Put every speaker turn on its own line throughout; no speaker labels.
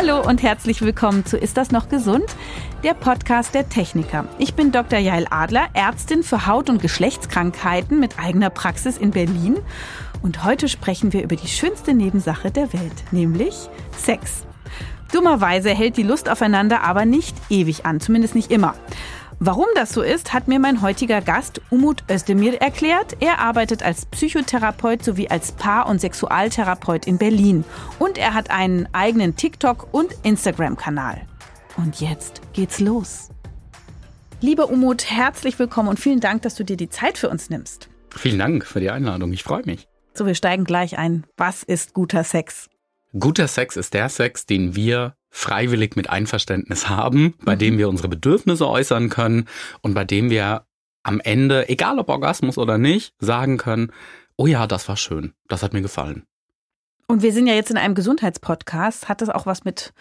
Hallo und herzlich willkommen zu Ist das noch gesund? Der Podcast der Techniker. Ich bin Dr. Jael Adler, Ärztin für Haut- und Geschlechtskrankheiten mit eigener Praxis in Berlin. Und heute sprechen wir über die schönste Nebensache der Welt, nämlich Sex. Dummerweise hält die Lust aufeinander aber nicht ewig an, zumindest nicht immer. Warum das so ist, hat mir mein heutiger Gast Umut Özdemir erklärt. Er arbeitet als Psychotherapeut sowie als Paar- und Sexualtherapeut in Berlin. Und er hat einen eigenen TikTok- und Instagram-Kanal. Und jetzt geht's los. Lieber Umut, herzlich willkommen und vielen Dank, dass du dir die Zeit für uns nimmst.
Vielen Dank für die Einladung. Ich freue mich.
So, wir steigen gleich ein. Was ist guter Sex?
Guter Sex ist der Sex, den wir freiwillig mit Einverständnis haben, bei mhm. dem wir unsere Bedürfnisse äußern können und bei dem wir am Ende, egal ob Orgasmus oder nicht, sagen können, oh ja, das war schön, das hat mir gefallen.
Und wir sind ja jetzt in einem Gesundheitspodcast. Hat das auch was mit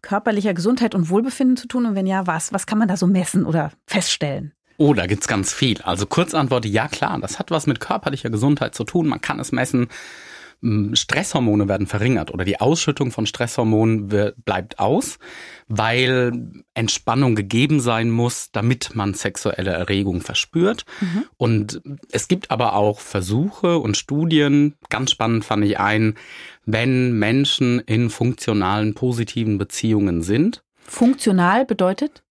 körperlicher Gesundheit und Wohlbefinden zu tun? Und wenn ja, was? Was kann man da so messen oder feststellen?
Oh, da gibt's ganz viel. Also Kurzantwort, ja klar, das hat was mit körperlicher Gesundheit zu tun. Man kann es messen. Stresshormone werden verringert oder die Ausschüttung von Stresshormonen wird, bleibt aus, weil Entspannung gegeben sein muss, damit man sexuelle Erregung verspürt. Mhm. Und es gibt aber auch Versuche und Studien, ganz spannend fand ich ein, wenn Menschen in funktionalen, positiven Beziehungen sind.
Funktional bedeutet?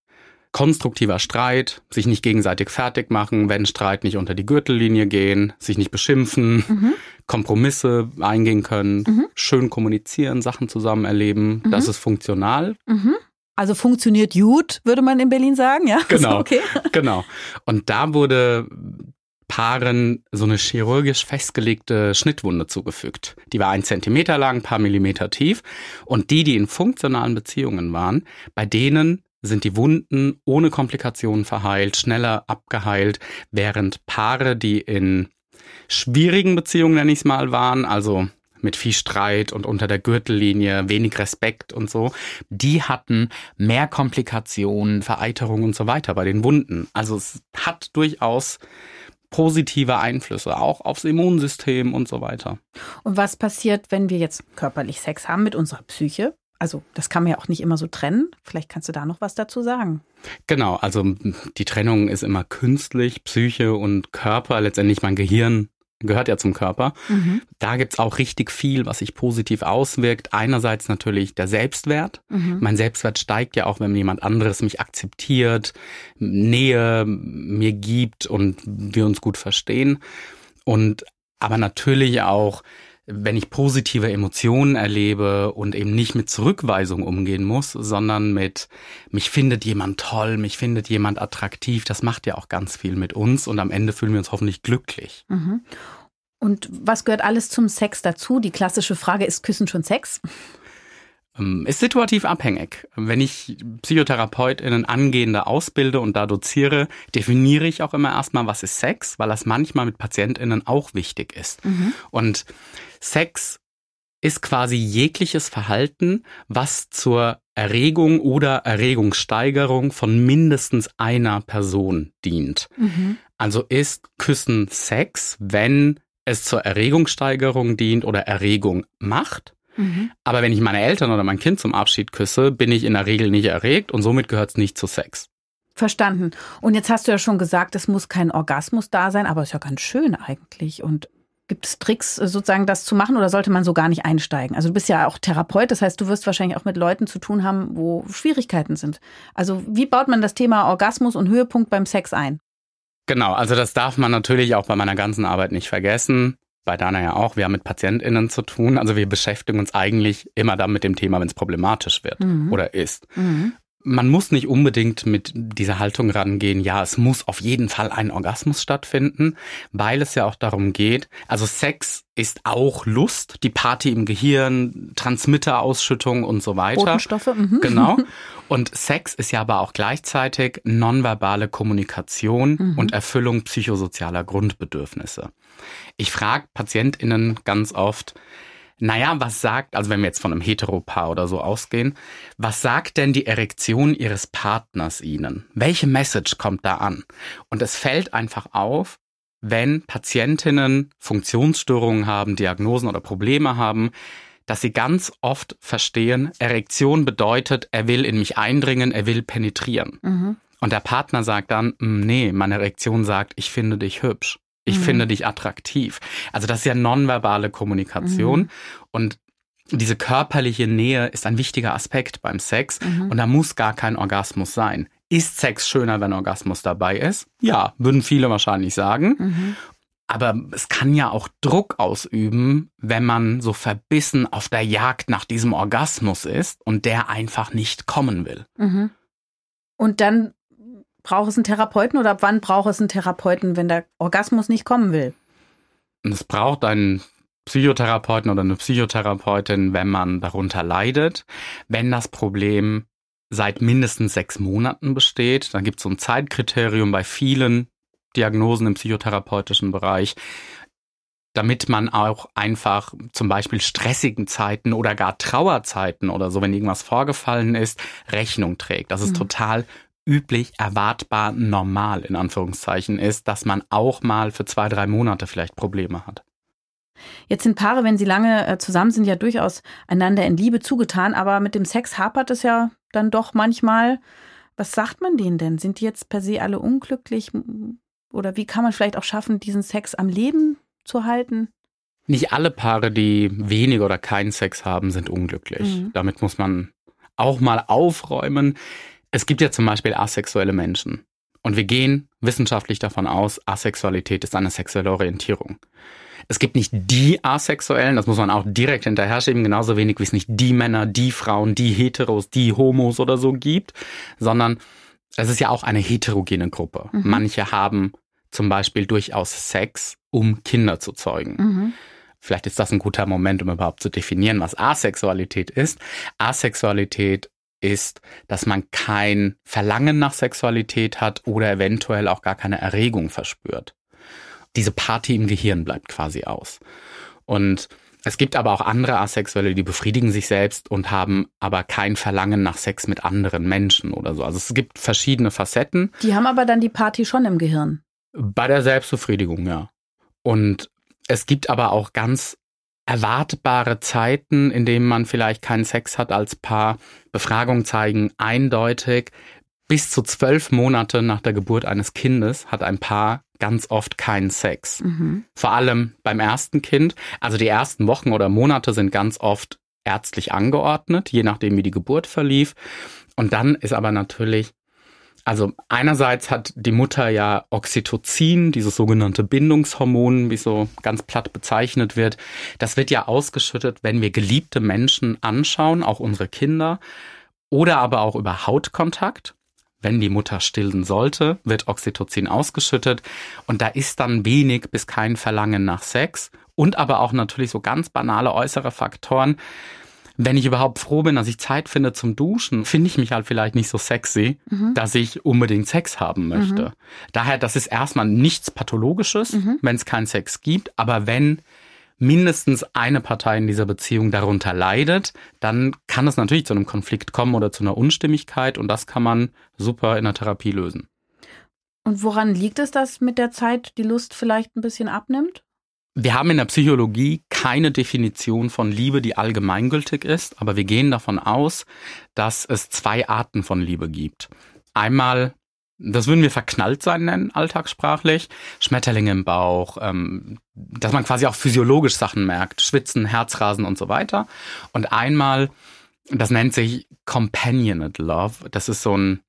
Konstruktiver Streit, sich nicht gegenseitig fertig machen, wenn Streit nicht unter die Gürtellinie gehen, sich nicht beschimpfen, mhm. Kompromisse eingehen können, mhm. schön kommunizieren, Sachen zusammen erleben. Mhm. Das ist funktional.
Mhm. Also funktioniert gut, würde man in Berlin sagen, ja?
Genau. Okay. Genau. Und da wurde Paaren so eine chirurgisch festgelegte Schnittwunde zugefügt. Die war ein Zentimeter lang, paar Millimeter tief. Und die, die in funktionalen Beziehungen waren, bei denen sind die Wunden ohne Komplikationen verheilt, schneller abgeheilt, während Paare, die in schwierigen Beziehungen, nenne ich es mal, waren, also mit viel Streit und unter der Gürtellinie, wenig Respekt und so, die hatten mehr Komplikationen, Vereiterung und so weiter bei den Wunden. Also es hat durchaus positive Einflüsse, auch aufs Immunsystem und so weiter.
Und was passiert, wenn wir jetzt körperlich Sex haben mit unserer Psyche? Also das kann man ja auch nicht immer so trennen. Vielleicht kannst du da noch was dazu sagen.
Genau, also die Trennung ist immer künstlich, Psyche und Körper, letztendlich mein Gehirn gehört ja zum Körper. Mhm. Da gibt's auch richtig viel, was sich positiv auswirkt. Einerseits natürlich der Selbstwert. Mhm. Mein Selbstwert steigt ja auch, wenn jemand anderes mich akzeptiert, Nähe mir gibt und wir uns gut verstehen. Und aber natürlich auch wenn ich positive Emotionen erlebe und eben nicht mit Zurückweisung umgehen muss, sondern mit, mich findet jemand toll, mich findet jemand attraktiv, das macht ja auch ganz viel mit uns und am Ende fühlen wir uns hoffentlich glücklich. Mhm.
Und was gehört alles zum Sex dazu? Die klassische Frage, ist Küssen schon Sex?
Ähm, ist situativ abhängig. Wenn ich PsychotherapeutInnen angehende ausbilde und da doziere, definiere ich auch immer erstmal, was ist Sex, weil das manchmal mit PatientInnen auch wichtig ist. Mhm. Und Sex ist quasi jegliches Verhalten, was zur Erregung oder Erregungssteigerung von mindestens einer Person dient. Mhm. Also ist Küssen Sex, wenn es zur Erregungssteigerung dient oder Erregung macht. Mhm. Aber wenn ich meine Eltern oder mein Kind zum Abschied küsse, bin ich in der Regel nicht erregt und somit gehört es nicht zu Sex.
Verstanden. Und jetzt hast du ja schon gesagt, es muss kein Orgasmus da sein, aber ist ja ganz schön eigentlich. Und gibt es Tricks, sozusagen das zu machen oder sollte man so gar nicht einsteigen? Also du bist ja auch Therapeut, das heißt, du wirst wahrscheinlich auch mit Leuten zu tun haben, wo Schwierigkeiten sind. Also wie baut man das Thema Orgasmus und Höhepunkt beim Sex ein?
Genau, also das darf man natürlich auch bei meiner ganzen Arbeit nicht vergessen bei Dana ja auch, wir haben mit PatientInnen zu tun. Also wir beschäftigen uns eigentlich immer dann mit dem Thema, wenn es problematisch wird mhm. oder ist. Mhm. Man muss nicht unbedingt mit dieser Haltung rangehen, ja, es muss auf jeden Fall ein Orgasmus stattfinden, weil es ja auch darum geht, also Sex ist auch Lust, die Party im Gehirn, Transmitterausschüttung und so weiter.
Botenstoffe. Mhm.
Genau. Und Sex ist ja aber auch gleichzeitig nonverbale Kommunikation mhm. und Erfüllung psychosozialer Grundbedürfnisse. Ich frage PatientInnen ganz oft, naja, was sagt, also wenn wir jetzt von einem Heteropaar oder so ausgehen, was sagt denn die Erektion ihres Partners ihnen? Welche Message kommt da an? Und es fällt einfach auf, wenn Patientinnen Funktionsstörungen haben, Diagnosen oder Probleme haben, dass sie ganz oft verstehen, Erektion bedeutet, er will in mich eindringen, er will penetrieren. Mhm. Und der Partner sagt dann, hm, nee, meine Erektion sagt, ich finde dich hübsch. Ich mhm. finde dich attraktiv. Also das ist ja nonverbale Kommunikation. Mhm. Und diese körperliche Nähe ist ein wichtiger Aspekt beim Sex. Mhm. Und da muss gar kein Orgasmus sein. Ist Sex schöner, wenn Orgasmus dabei ist? Ja, würden viele wahrscheinlich sagen. Mhm. Aber es kann ja auch Druck ausüben, wenn man so verbissen auf der Jagd nach diesem Orgasmus ist und der einfach nicht kommen will. Mhm.
Und dann braucht es einen Therapeuten oder ab wann braucht es einen Therapeuten, wenn der Orgasmus nicht kommen will?
Es braucht einen Psychotherapeuten oder eine Psychotherapeutin, wenn man darunter leidet. Wenn das Problem seit mindestens sechs Monaten besteht, dann gibt es so ein Zeitkriterium bei vielen Diagnosen im psychotherapeutischen Bereich, damit man auch einfach zum Beispiel stressigen Zeiten oder gar Trauerzeiten oder so, wenn irgendwas vorgefallen ist, Rechnung trägt. Das ist mhm. total üblich, erwartbar, normal in Anführungszeichen ist, dass man auch mal für zwei, drei Monate vielleicht Probleme hat.
Jetzt sind Paare, wenn sie lange äh, zusammen sind, ja durchaus einander in Liebe zugetan, aber mit dem Sex hapert es ja dann doch manchmal. Was sagt man denen denn? Sind die jetzt per se alle unglücklich? Oder wie kann man vielleicht auch schaffen, diesen Sex am Leben zu halten?
Nicht alle Paare, die wenig oder keinen Sex haben, sind unglücklich. Mhm. Damit muss man auch mal aufräumen. Es gibt ja zum Beispiel asexuelle Menschen. Und wir gehen wissenschaftlich davon aus, Asexualität ist eine sexuelle Orientierung. Es gibt nicht die Asexuellen, das muss man auch direkt hinterher schieben, genauso wenig wie es nicht die Männer, die Frauen, die Heteros, die Homos oder so gibt, sondern es ist ja auch eine heterogene Gruppe. Mhm. Manche haben zum Beispiel durchaus Sex, um Kinder zu zeugen. Mhm. Vielleicht ist das ein guter Moment, um überhaupt zu definieren, was Asexualität ist. Asexualität ist, dass man kein Verlangen nach Sexualität hat oder eventuell auch gar keine Erregung verspürt. Diese Party im Gehirn bleibt quasi aus. Und es gibt aber auch andere Asexuelle, die befriedigen sich selbst und haben aber kein Verlangen nach Sex mit anderen Menschen oder so. Also es gibt verschiedene Facetten.
Die haben aber dann die Party schon im Gehirn.
Bei der Selbstbefriedigung, ja. Und es gibt aber auch ganz erwartbare Zeiten, in denen man vielleicht keinen Sex hat als Paar. Befragungen zeigen eindeutig, bis zu zwölf Monate nach der Geburt eines Kindes hat ein Paar ganz oft keinen Sex. Mhm. Vor allem beim ersten Kind. Also die ersten Wochen oder Monate sind ganz oft ärztlich angeordnet, je nachdem wie die Geburt verlief. Und dann ist aber natürlich also einerseits hat die Mutter ja Oxytocin, dieses sogenannte Bindungshormon, wie so ganz platt bezeichnet wird. Das wird ja ausgeschüttet, wenn wir geliebte Menschen anschauen, auch unsere Kinder, oder aber auch über Hautkontakt wenn die Mutter stillen sollte, wird Oxytocin ausgeschüttet und da ist dann wenig bis kein Verlangen nach Sex und aber auch natürlich so ganz banale äußere Faktoren. Wenn ich überhaupt froh bin, dass ich Zeit finde zum Duschen, finde ich mich halt vielleicht nicht so sexy, mhm. dass ich unbedingt Sex haben möchte. Mhm. Daher, das ist erstmal nichts Pathologisches, mhm. wenn es keinen Sex gibt, aber wenn mindestens eine Partei in dieser Beziehung darunter leidet, dann kann es natürlich zu einem Konflikt kommen oder zu einer Unstimmigkeit und das kann man super in der Therapie lösen.
Und woran liegt es, dass mit der Zeit die Lust vielleicht ein bisschen abnimmt?
Wir haben in der Psychologie keine Definition von Liebe, die allgemeingültig ist, aber wir gehen davon aus, dass es zwei Arten von Liebe gibt. Einmal das würden wir verknallt sein nennen, alltagssprachlich. Schmetterlinge im Bauch, ähm, dass man quasi auch physiologisch Sachen merkt, Schwitzen, Herzrasen und so weiter. Und einmal, das nennt sich Companionate Love. Das ist so ein,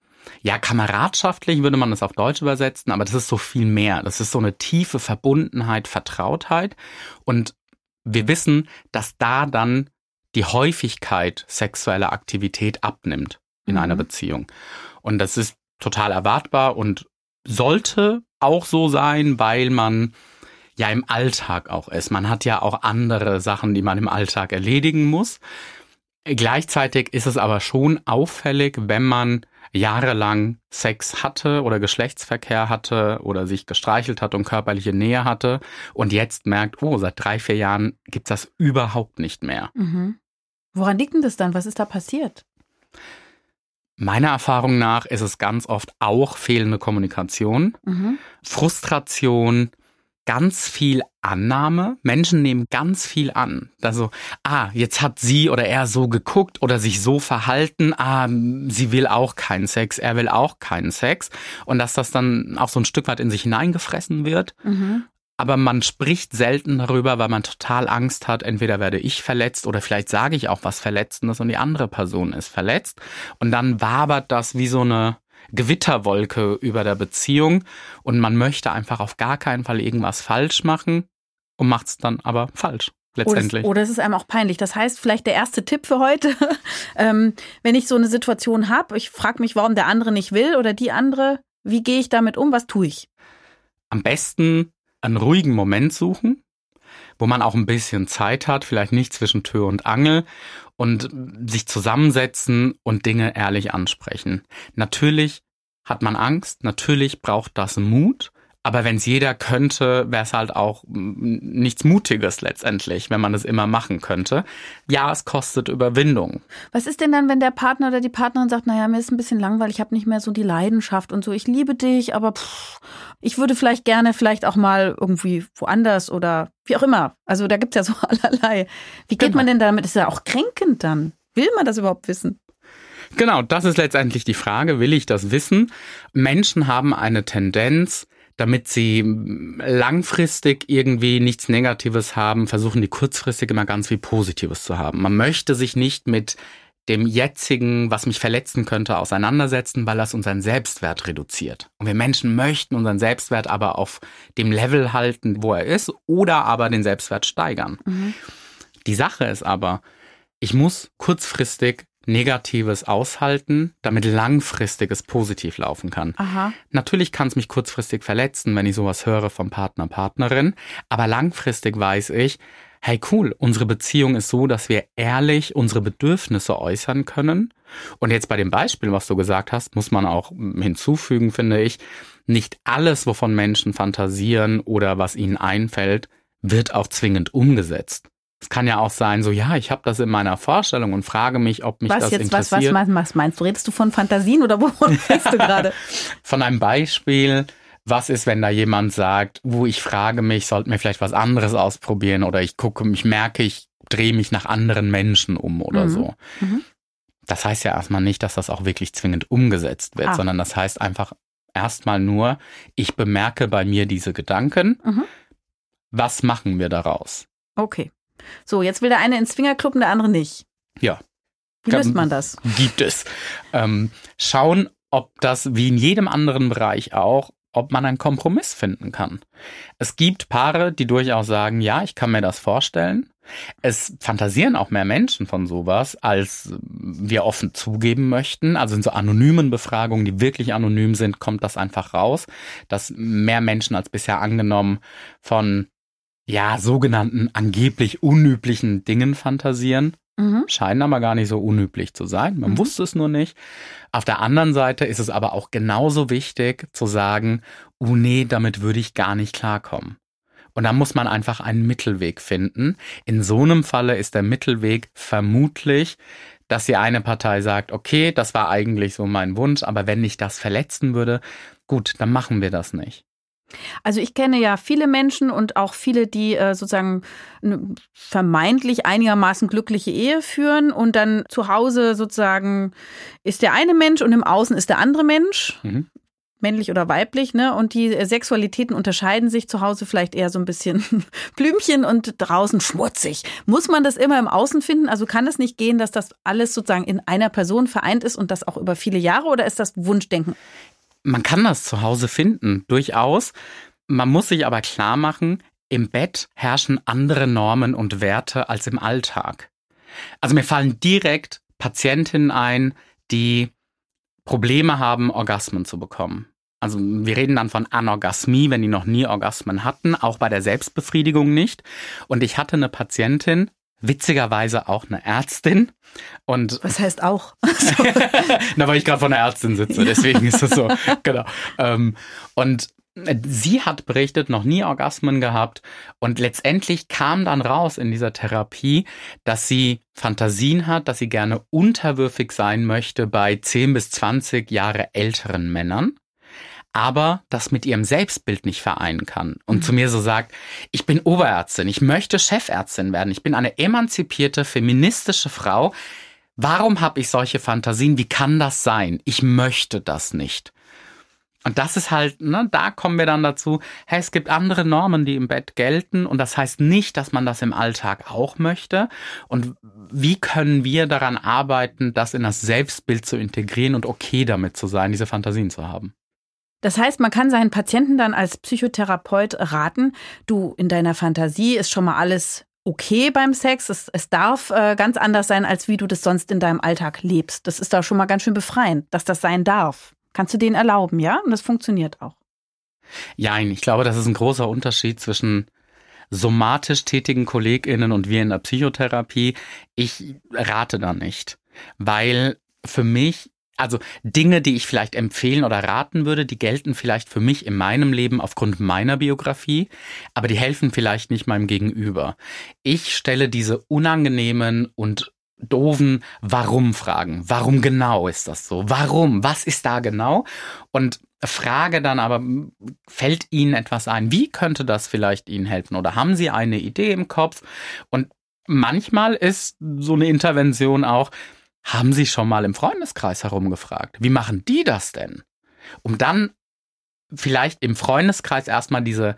ja, kameradschaftlich würde man das auf Deutsch übersetzen, aber das ist so viel mehr. Das ist so eine tiefe Verbundenheit, Vertrautheit. Und wir wissen, dass da dann die Häufigkeit sexueller Aktivität abnimmt in mhm. einer Beziehung. Und das ist total erwartbar und sollte auch so sein, weil man ja im Alltag auch ist. Man hat ja auch andere Sachen, die man im Alltag erledigen muss. Gleichzeitig ist es aber schon auffällig, wenn man jahrelang Sex hatte oder Geschlechtsverkehr hatte oder sich gestreichelt hat und körperliche Nähe hatte und jetzt merkt, oh, seit drei, vier Jahren gibt's das überhaupt nicht mehr. Mhm.
Woran liegt denn das dann? Was ist da passiert?
Meiner Erfahrung nach ist es ganz oft auch fehlende Kommunikation, mhm. Frustration, ganz viel Annahme. Menschen nehmen ganz viel an. Also, ah, jetzt hat sie oder er so geguckt oder sich so verhalten. Ah, sie will auch keinen Sex, er will auch keinen Sex. Und dass das dann auch so ein Stück weit in sich hineingefressen wird. Mhm. Aber man spricht selten darüber, weil man total Angst hat, entweder werde ich verletzt oder vielleicht sage ich auch was Verletzendes und die andere Person ist verletzt. Und dann wabert das wie so eine Gewitterwolke über der Beziehung und man möchte einfach auf gar keinen Fall irgendwas falsch machen und macht es dann aber falsch. Letztendlich.
Oder, oder es ist einem auch peinlich. Das heißt, vielleicht der erste Tipp für heute, ähm, wenn ich so eine Situation habe, ich frage mich, warum der andere nicht will oder die andere, wie gehe ich damit um, was tue ich?
Am besten einen ruhigen Moment suchen, wo man auch ein bisschen Zeit hat, vielleicht nicht zwischen Tür und Angel und sich zusammensetzen und Dinge ehrlich ansprechen. Natürlich hat man Angst, natürlich braucht das Mut, aber wenn es jeder könnte, wäre es halt auch nichts Mutiges letztendlich, wenn man es immer machen könnte. Ja, es kostet Überwindung.
Was ist denn dann, wenn der Partner oder die Partnerin sagt, naja, mir ist ein bisschen langweilig, ich habe nicht mehr so die Leidenschaft und so, ich liebe dich, aber pff, ich würde vielleicht gerne vielleicht auch mal irgendwie woanders oder wie auch immer. Also da gibt's ja so allerlei. Wie geht genau. man denn damit? Ist ja auch kränkend dann. Will man das überhaupt wissen?
Genau, das ist letztendlich die Frage, will ich das wissen? Menschen haben eine Tendenz, damit sie langfristig irgendwie nichts Negatives haben, versuchen die kurzfristig immer ganz viel Positives zu haben. Man möchte sich nicht mit dem jetzigen, was mich verletzen könnte, auseinandersetzen, weil das unseren Selbstwert reduziert. Und wir Menschen möchten unseren Selbstwert aber auf dem Level halten, wo er ist, oder aber den Selbstwert steigern. Mhm. Die Sache ist aber, ich muss kurzfristig Negatives aushalten, damit langfristiges positiv laufen kann. Aha. Natürlich kann es mich kurzfristig verletzen, wenn ich sowas höre vom Partner, Partnerin, aber langfristig weiß ich, hey cool, unsere Beziehung ist so, dass wir ehrlich unsere Bedürfnisse äußern können. Und jetzt bei dem Beispiel, was du gesagt hast, muss man auch hinzufügen, finde ich, nicht alles, wovon Menschen fantasieren oder was ihnen einfällt, wird auch zwingend umgesetzt. Es kann ja auch sein, so ja, ich habe das in meiner Vorstellung und frage mich, ob mich
was
das
jetzt,
interessiert.
Was, was, was meinst du? Redest du von Fantasien oder wovon redest du gerade?
von einem Beispiel, was ist, wenn da jemand sagt, wo ich frage mich, sollten wir vielleicht was anderes ausprobieren oder ich gucke, ich merke, ich drehe mich nach anderen Menschen um oder mhm. so. Mhm. Das heißt ja erstmal nicht, dass das auch wirklich zwingend umgesetzt wird, ah. sondern das heißt einfach erstmal nur, ich bemerke bei mir diese Gedanken. Mhm. Was machen wir daraus?
Okay. So, jetzt will der eine ins Swingerclub und der andere nicht.
Ja.
Wie löst man das?
Gibt es. Ähm, schauen, ob das wie in jedem anderen Bereich auch, ob man einen Kompromiss finden kann. Es gibt Paare, die durchaus sagen, ja, ich kann mir das vorstellen. Es fantasieren auch mehr Menschen von sowas, als wir offen zugeben möchten. Also in so anonymen Befragungen, die wirklich anonym sind, kommt das einfach raus, dass mehr Menschen als bisher angenommen von ja, sogenannten angeblich unüblichen Dingen fantasieren. Mhm. Scheinen aber gar nicht so unüblich zu sein. Man mhm. wusste es nur nicht. Auf der anderen Seite ist es aber auch genauso wichtig zu sagen, oh nee, damit würde ich gar nicht klarkommen. Und da muss man einfach einen Mittelweg finden. In so einem Falle ist der Mittelweg vermutlich, dass die eine Partei sagt, okay, das war eigentlich so mein Wunsch, aber wenn ich das verletzen würde, gut, dann machen wir das nicht.
Also ich kenne ja viele Menschen und auch viele, die äh, sozusagen eine vermeintlich einigermaßen glückliche Ehe führen und dann zu Hause sozusagen ist der eine Mensch und im Außen ist der andere Mensch. Mhm. Männlich oder weiblich, ne? Und die Sexualitäten unterscheiden sich zu Hause vielleicht eher so ein bisschen Blümchen und draußen schmutzig. Muss man das immer im Außen finden? Also kann es nicht gehen, dass das alles sozusagen in einer Person vereint ist und das auch über viele Jahre oder ist das Wunschdenken?
Man kann das zu Hause finden, durchaus. Man muss sich aber klar machen, im Bett herrschen andere Normen und Werte als im Alltag. Also mir fallen direkt Patientinnen ein, die Probleme haben, Orgasmen zu bekommen. Also wir reden dann von Anorgasmie, wenn die noch nie Orgasmen hatten, auch bei der Selbstbefriedigung nicht. Und ich hatte eine Patientin, witzigerweise auch eine Ärztin. Und
Was heißt auch?
Na, weil ich gerade von der Ärztin sitze, deswegen ist das so. genau. Ähm, und sie hat berichtet, noch nie Orgasmen gehabt. Und letztendlich kam dann raus in dieser Therapie, dass sie Fantasien hat, dass sie gerne unterwürfig sein möchte bei 10 bis 20 Jahre älteren Männern. Aber das mit ihrem Selbstbild nicht vereinen kann und mhm. zu mir so sagt, ich bin Oberärztin, ich möchte Chefärztin werden, ich bin eine emanzipierte, feministische Frau. Warum habe ich solche Fantasien? Wie kann das sein? Ich möchte das nicht. Und das ist halt, ne, da kommen wir dann dazu, hey, es gibt andere Normen, die im Bett gelten und das heißt nicht, dass man das im Alltag auch möchte. Und wie können wir daran arbeiten, das in das Selbstbild zu integrieren und okay damit zu sein, diese Fantasien zu haben?
Das heißt, man kann seinen Patienten dann als Psychotherapeut raten, du, in deiner Fantasie ist schon mal alles okay beim Sex. Es, es darf äh, ganz anders sein, als wie du das sonst in deinem Alltag lebst. Das ist da schon mal ganz schön befreiend, dass das sein darf. Kannst du den erlauben, ja? Und das funktioniert auch.
Ja, ich glaube, das ist ein großer Unterschied zwischen somatisch tätigen KollegInnen und wir in der Psychotherapie. Ich rate da nicht, weil für mich also Dinge, die ich vielleicht empfehlen oder raten würde, die gelten vielleicht für mich in meinem Leben aufgrund meiner Biografie, aber die helfen vielleicht nicht meinem Gegenüber. Ich stelle diese unangenehmen und doofen Warum-Fragen. Warum genau ist das so? Warum? Was ist da genau? Und frage dann aber, fällt Ihnen etwas ein? Wie könnte das vielleicht Ihnen helfen? Oder haben Sie eine Idee im Kopf? Und manchmal ist so eine Intervention auch, haben Sie schon mal im Freundeskreis herumgefragt? Wie machen die das denn? Um dann vielleicht im Freundeskreis erstmal diese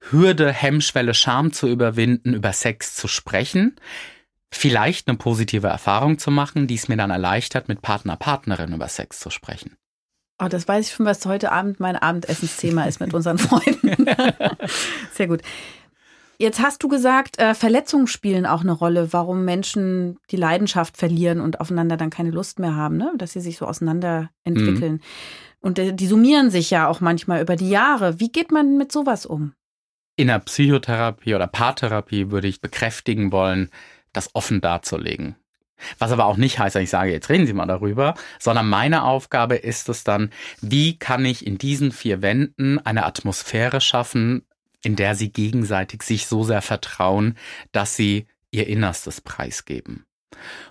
Hürde, Hemmschwelle, Scham zu überwinden, über Sex zu sprechen, vielleicht eine positive Erfahrung zu machen, die es mir dann erleichtert, mit Partner, Partnerin über Sex zu sprechen.
Oh, das weiß ich schon, was heute Abend mein Abendessensthema ist mit unseren Freunden. Sehr gut. Jetzt hast du gesagt, äh, Verletzungen spielen auch eine Rolle, warum Menschen die Leidenschaft verlieren und aufeinander dann keine Lust mehr haben, ne? dass sie sich so auseinander entwickeln. Mhm. Und äh, die summieren sich ja auch manchmal über die Jahre. Wie geht man mit sowas um?
In der Psychotherapie oder Paartherapie würde ich bekräftigen wollen, das offen darzulegen. Was aber auch nicht heißt, dass ich sage, jetzt reden Sie mal darüber, sondern meine Aufgabe ist es dann, wie kann ich in diesen vier Wänden eine Atmosphäre schaffen, in der sie gegenseitig sich so sehr vertrauen, dass sie ihr Innerstes preisgeben.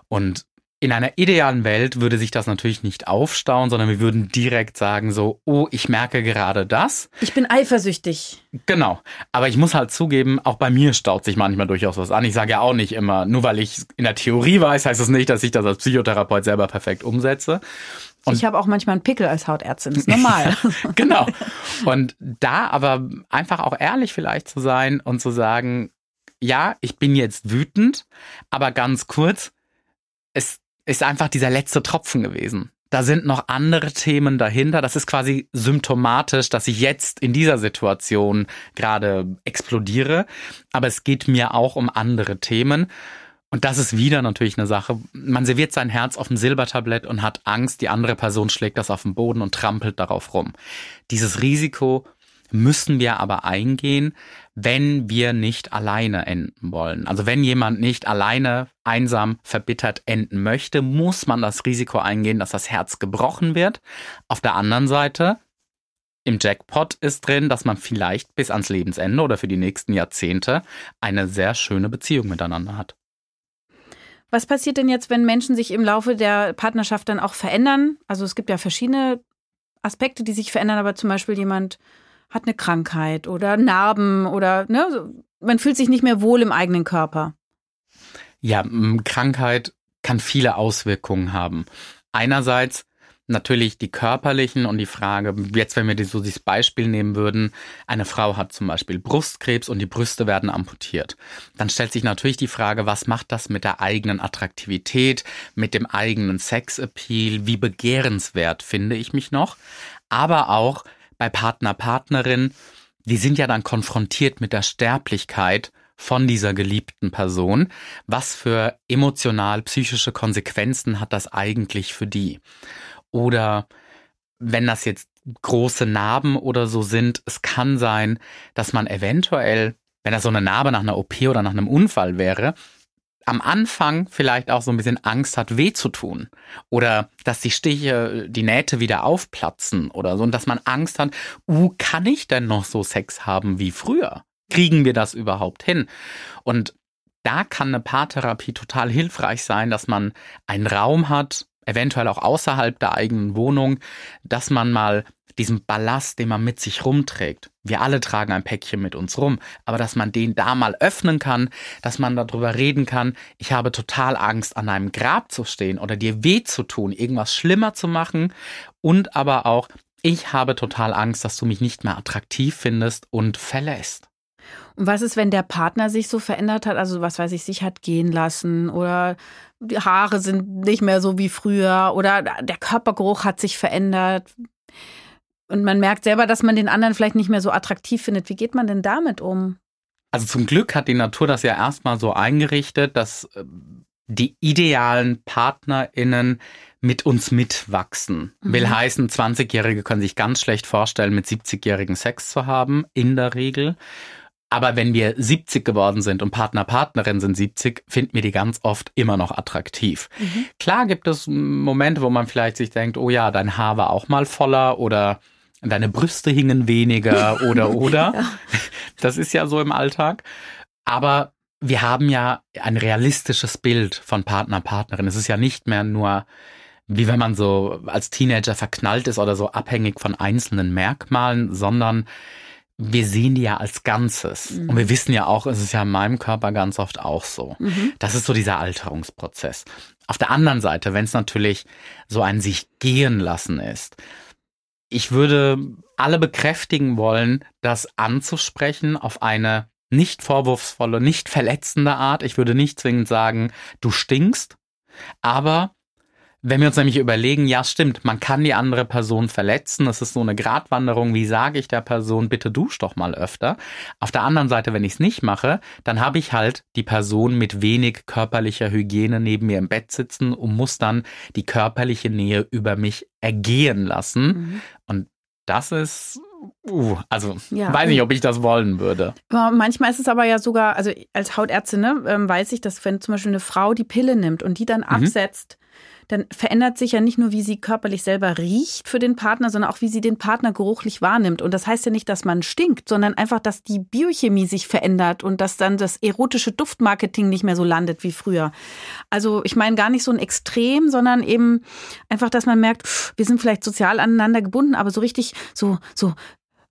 Und in einer idealen Welt würde sich das natürlich nicht aufstauen, sondern wir würden direkt sagen so, oh, ich merke gerade das.
Ich bin eifersüchtig.
Genau. Aber ich muss halt zugeben, auch bei mir staut sich manchmal durchaus was an. Ich sage ja auch nicht immer, nur weil ich in der Theorie weiß, heißt es das nicht, dass ich das als Psychotherapeut selber perfekt umsetze.
Und ich habe auch manchmal einen Pickel als Hautärztin, ist normal.
genau. Und da aber einfach auch ehrlich vielleicht zu sein und zu sagen, ja, ich bin jetzt wütend, aber ganz kurz, es ist einfach dieser letzte Tropfen gewesen. Da sind noch andere Themen dahinter. Das ist quasi symptomatisch, dass ich jetzt in dieser Situation gerade explodiere. Aber es geht mir auch um andere Themen. Und das ist wieder natürlich eine Sache. Man serviert sein Herz auf dem Silbertablett und hat Angst, die andere Person schlägt das auf den Boden und trampelt darauf rum. Dieses Risiko müssen wir aber eingehen, wenn wir nicht alleine enden wollen. Also wenn jemand nicht alleine, einsam, verbittert enden möchte, muss man das Risiko eingehen, dass das Herz gebrochen wird. Auf der anderen Seite, im Jackpot ist drin, dass man vielleicht bis ans Lebensende oder für die nächsten Jahrzehnte eine sehr schöne Beziehung miteinander hat.
Was passiert denn jetzt, wenn Menschen sich im Laufe der Partnerschaft dann auch verändern? Also es gibt ja verschiedene Aspekte, die sich verändern, aber zum Beispiel jemand hat eine Krankheit oder Narben oder ne, man fühlt sich nicht mehr wohl im eigenen Körper.
Ja, Krankheit kann viele Auswirkungen haben. Einerseits natürlich die körperlichen und die Frage, jetzt wenn wir so dieses Beispiel nehmen würden, eine Frau hat zum Beispiel Brustkrebs und die Brüste werden amputiert. Dann stellt sich natürlich die Frage, was macht das mit der eigenen Attraktivität, mit dem eigenen Sexappeal, wie begehrenswert finde ich mich noch, aber auch bei Partner, Partnerin, die sind ja dann konfrontiert mit der Sterblichkeit von dieser geliebten Person. Was für emotional psychische Konsequenzen hat das eigentlich für die? Oder wenn das jetzt große Narben oder so sind, es kann sein, dass man eventuell, wenn das so eine Narbe nach einer OP oder nach einem Unfall wäre, am Anfang vielleicht auch so ein bisschen Angst hat, weh zu tun. Oder dass die Stiche, die Nähte wieder aufplatzen oder so. Und dass man Angst hat, uh, kann ich denn noch so Sex haben wie früher? Kriegen wir das überhaupt hin? Und da kann eine Paartherapie total hilfreich sein, dass man einen Raum hat, eventuell auch außerhalb der eigenen Wohnung, dass man mal diesen Ballast, den man mit sich rumträgt. Wir alle tragen ein Päckchen mit uns rum, aber dass man den da mal öffnen kann, dass man darüber reden kann, ich habe total Angst, an einem Grab zu stehen oder dir weh zu tun, irgendwas schlimmer zu machen und aber auch, ich habe total Angst, dass du mich nicht mehr attraktiv findest und verlässt.
Und was ist, wenn der Partner sich so verändert hat? Also, was weiß ich, sich hat gehen lassen oder die Haare sind nicht mehr so wie früher oder der Körpergeruch hat sich verändert. Und man merkt selber, dass man den anderen vielleicht nicht mehr so attraktiv findet. Wie geht man denn damit um?
Also zum Glück hat die Natur das ja erstmal so eingerichtet, dass äh, die idealen PartnerInnen mit uns mitwachsen. Mhm. Will heißen, 20-Jährige können sich ganz schlecht vorstellen, mit 70-Jährigen Sex zu haben, in der Regel. Aber wenn wir 70 geworden sind und Partner, Partnerin sind 70, finden wir die ganz oft immer noch attraktiv. Mhm. Klar gibt es Momente, wo man vielleicht sich denkt, oh ja, dein Haar war auch mal voller oder deine Brüste hingen weniger oder oder. ja. Das ist ja so im Alltag. Aber wir haben ja ein realistisches Bild von Partner, Partnerin. Es ist ja nicht mehr nur wie wenn man so als Teenager verknallt ist oder so abhängig von einzelnen Merkmalen, sondern wir sehen die ja als Ganzes. Mhm. Und wir wissen ja auch, es ist ja in meinem Körper ganz oft auch so. Mhm. Das ist so dieser Alterungsprozess. Auf der anderen Seite, wenn es natürlich so ein sich gehen lassen ist, ich würde alle bekräftigen wollen, das anzusprechen auf eine nicht vorwurfsvolle, nicht verletzende Art. Ich würde nicht zwingend sagen, du stinkst, aber wenn wir uns nämlich überlegen, ja stimmt, man kann die andere Person verletzen, das ist so eine Gratwanderung, wie sage ich der Person, bitte dusch doch mal öfter. Auf der anderen Seite, wenn ich es nicht mache, dann habe ich halt die Person mit wenig körperlicher Hygiene neben mir im Bett sitzen und muss dann die körperliche Nähe über mich ergehen lassen. Mhm. Und das ist Uh, also ja. weiß nicht, ob ich das wollen würde.
Manchmal ist es aber ja sogar, also als Hautärztin ne, ähm, weiß ich, dass wenn zum Beispiel eine Frau die Pille nimmt und die dann mhm. absetzt, dann verändert sich ja nicht nur, wie sie körperlich selber riecht für den Partner, sondern auch, wie sie den Partner geruchlich wahrnimmt. Und das heißt ja nicht, dass man stinkt, sondern einfach, dass die Biochemie sich verändert und dass dann das erotische Duftmarketing nicht mehr so landet wie früher. Also ich meine gar nicht so ein Extrem, sondern eben einfach, dass man merkt, wir sind vielleicht sozial aneinander gebunden, aber so richtig so, so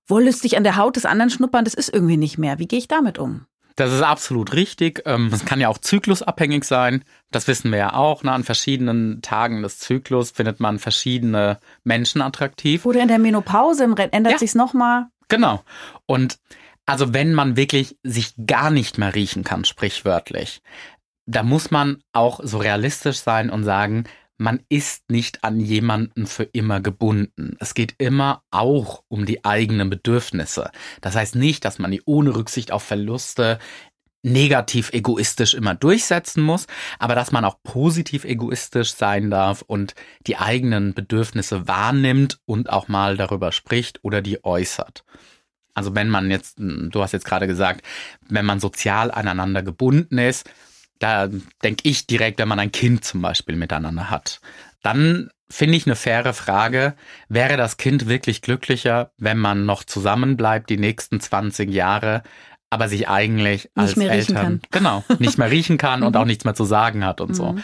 wollüstig an der Haut des anderen schnuppern, das ist irgendwie nicht mehr. Wie gehe ich damit um?
Das ist absolut richtig. Ähm, es kann ja auch zyklusabhängig sein. Das wissen wir ja auch. Ne? An verschiedenen Tagen des Zyklus findet man verschiedene Menschen attraktiv.
Oder in der Menopause ändert ja. sich's nochmal.
Genau. Und also wenn man wirklich sich gar nicht mehr riechen kann, sprichwörtlich, da muss man auch so realistisch sein und sagen, man ist nicht an jemanden für immer gebunden. Es geht immer auch um die eigenen Bedürfnisse. Das heißt nicht, dass man die ohne Rücksicht auf Verluste negativ egoistisch immer durchsetzen muss, aber dass man auch positiv egoistisch sein darf und die eigenen Bedürfnisse wahrnimmt und auch mal darüber spricht oder die äußert. Also wenn man jetzt, du hast jetzt gerade gesagt, wenn man sozial aneinander gebunden ist, da denke ich direkt, wenn man ein Kind zum Beispiel miteinander hat. Dann finde ich eine faire Frage, wäre das Kind wirklich glücklicher, wenn man noch zusammenbleibt die nächsten 20 Jahre, aber sich eigentlich nicht als Eltern genau nicht mehr riechen kann und auch nichts mehr zu sagen hat und mhm. so.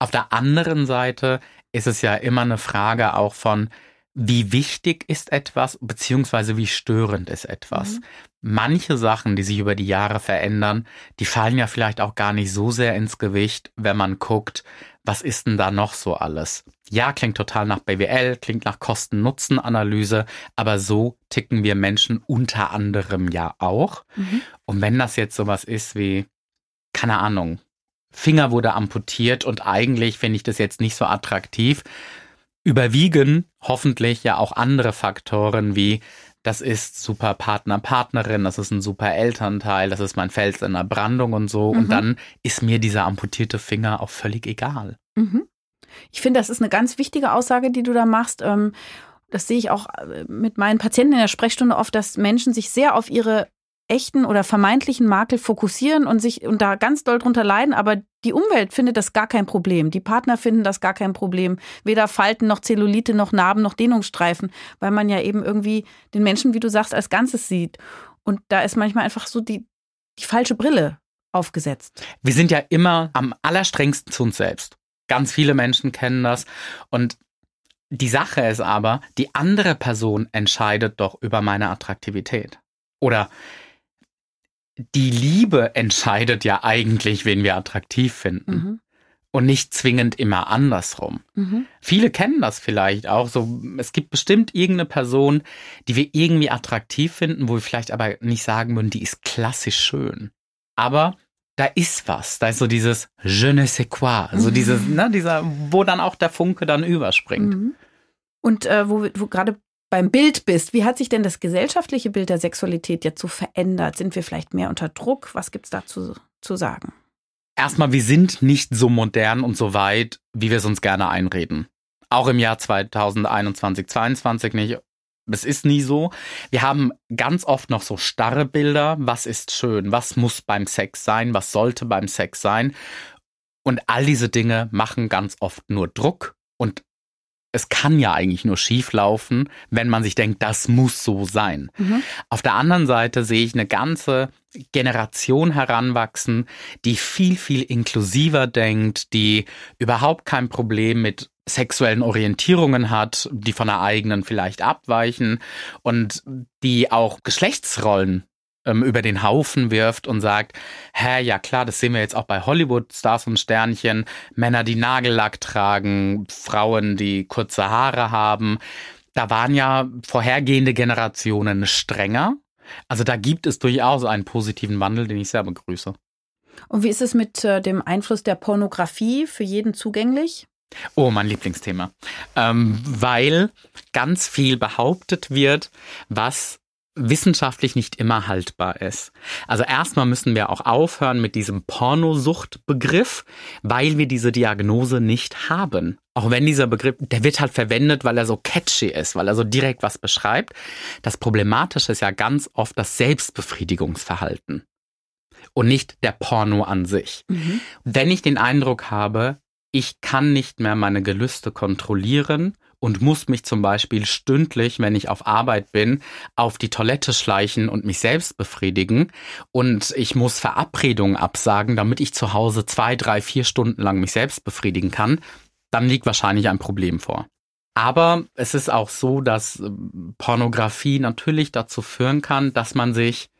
Auf der anderen Seite ist es ja immer eine Frage auch von wie wichtig ist etwas, beziehungsweise wie störend ist etwas. Mhm. Manche Sachen, die sich über die Jahre verändern, die fallen ja vielleicht auch gar nicht so sehr ins Gewicht, wenn man guckt, was ist denn da noch so alles? Ja, klingt total nach BWL, klingt nach Kosten-Nutzen-Analyse, aber so ticken wir Menschen unter anderem ja auch. Mhm. Und wenn das jetzt sowas ist wie, keine Ahnung, Finger wurde amputiert und eigentlich finde ich das jetzt nicht so attraktiv, überwiegen hoffentlich ja auch andere Faktoren wie das ist super Partner, Partnerin, das ist ein super Elternteil, das ist mein Fels in der Brandung und so. Mhm. Und dann ist mir dieser amputierte Finger auch völlig egal. Mhm.
Ich finde, das ist eine ganz wichtige Aussage, die du da machst. Ähm, das sehe ich auch äh, mit meinen Patienten in der Sprechstunde oft, dass Menschen sich sehr auf ihre echten oder vermeintlichen Makel fokussieren und sich und da ganz doll drunter leiden, aber die Umwelt findet das gar kein Problem. Die Partner finden das gar kein Problem. Weder Falten noch Zellulite noch Narben noch Dehnungsstreifen, weil man ja eben irgendwie den Menschen, wie du sagst, als Ganzes sieht. Und da ist manchmal einfach so die, die falsche Brille aufgesetzt.
Wir sind ja immer am allerstrengsten zu uns selbst. Ganz viele Menschen kennen das. Und Die Sache ist aber, die andere Person entscheidet doch über meine Attraktivität. Oder die Liebe entscheidet ja eigentlich, wen wir attraktiv finden. Mhm. Und nicht zwingend immer andersrum. Mhm. Viele kennen das vielleicht auch. So, es gibt bestimmt irgendeine Person, die wir irgendwie attraktiv finden, wo wir vielleicht aber nicht sagen würden, die ist klassisch schön. Aber da ist was. Da ist so dieses Je ne sais quoi. So mhm. dieses, ne, dieser, wo dann auch der Funke dann überspringt. Mhm.
Und äh, wo du gerade beim Bild bist, wie hat sich denn das gesellschaftliche Bild der Sexualität jetzt so verändert? Sind wir vielleicht mehr unter Druck? Was gibt's dazu zu sagen?
Erstmal, wir sind nicht so modern und so weit, wie wir es uns gerne einreden. Auch im Jahr 2021, 2022 nicht. Es ist nie so. Wir haben ganz oft noch so starre Bilder. Was ist schön? Was muss beim Sex sein? Was sollte beim Sex sein? Und all diese Dinge machen ganz oft nur Druck und es kann ja eigentlich nur schief laufen, wenn man sich denkt, das muss so sein. Mhm. Auf der anderen Seite sehe ich eine ganze Generation heranwachsen, die viel, viel inklusiver denkt, die überhaupt kein Problem mit sexuellen Orientierungen hat, die von der eigenen vielleicht abweichen und die auch Geschlechtsrollen ähm, über den Haufen wirft und sagt, hä, ja klar, das sehen wir jetzt auch bei Hollywood-Stars und Sternchen, Männer, die Nagellack tragen, Frauen, die kurze Haare haben. Da waren ja vorhergehende Generationen strenger. Also da gibt es durchaus einen positiven Wandel, den ich sehr begrüße.
Und wie ist es mit äh, dem Einfluss der Pornografie für jeden zugänglich?
Oh, mein Lieblingsthema. Ähm, weil ganz viel behauptet wird, was wissenschaftlich nicht immer haltbar ist. Also erstmal müssen wir auch aufhören mit diesem Pornosuchtbegriff, weil wir diese Diagnose nicht haben. Auch wenn dieser Begriff, der wird halt verwendet, weil er so catchy ist, weil er so direkt was beschreibt. Das Problematische ist ja ganz oft das Selbstbefriedigungsverhalten und nicht der Porno an sich. Mhm. Wenn ich den Eindruck habe, ich kann nicht mehr meine Gelüste kontrollieren und muss mich zum Beispiel stündlich, wenn ich auf Arbeit bin, auf die Toilette schleichen und mich selbst befriedigen. Und ich muss Verabredungen absagen, damit ich zu Hause zwei, drei, vier Stunden lang mich selbst befriedigen kann. Dann liegt wahrscheinlich ein Problem vor. Aber es ist auch so, dass ähm, Pornografie natürlich dazu führen kann, dass man sich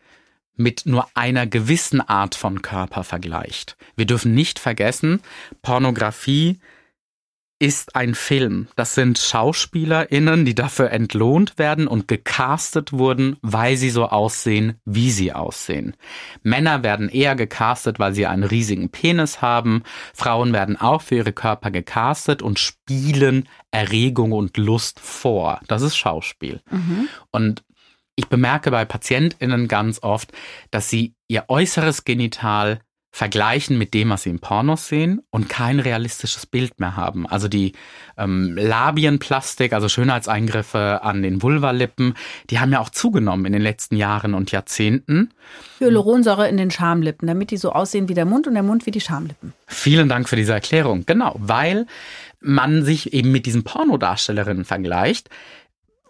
mit nur einer gewissen Art von Körper vergleicht. Wir dürfen nicht vergessen, Pornografie ist ein Film. Das sind SchauspielerInnen, die dafür entlohnt werden und gecastet wurden, weil sie so aussehen, wie sie aussehen. Männer werden eher gecastet, weil sie einen riesigen Penis haben. Frauen werden auch für ihre Körper gecastet und spielen Erregung und Lust vor. Das ist Schauspiel. Mhm. Und ich bemerke bei PatientInnen ganz oft, dass sie ihr äußeres Genital vergleichen mit dem, was sie im Pornos sehen und kein realistisches Bild mehr haben. Also die ähm, Labienplastik, also Schönheitseingriffe an den Vulvalippen, die haben ja auch zugenommen in den letzten Jahren und Jahrzehnten.
Hyaluronsäure in den Schamlippen, damit die so aussehen wie der Mund und der Mund wie die Schamlippen.
Vielen Dank für diese Erklärung. Genau, weil man sich eben mit diesen Pornodarstellerinnen vergleicht,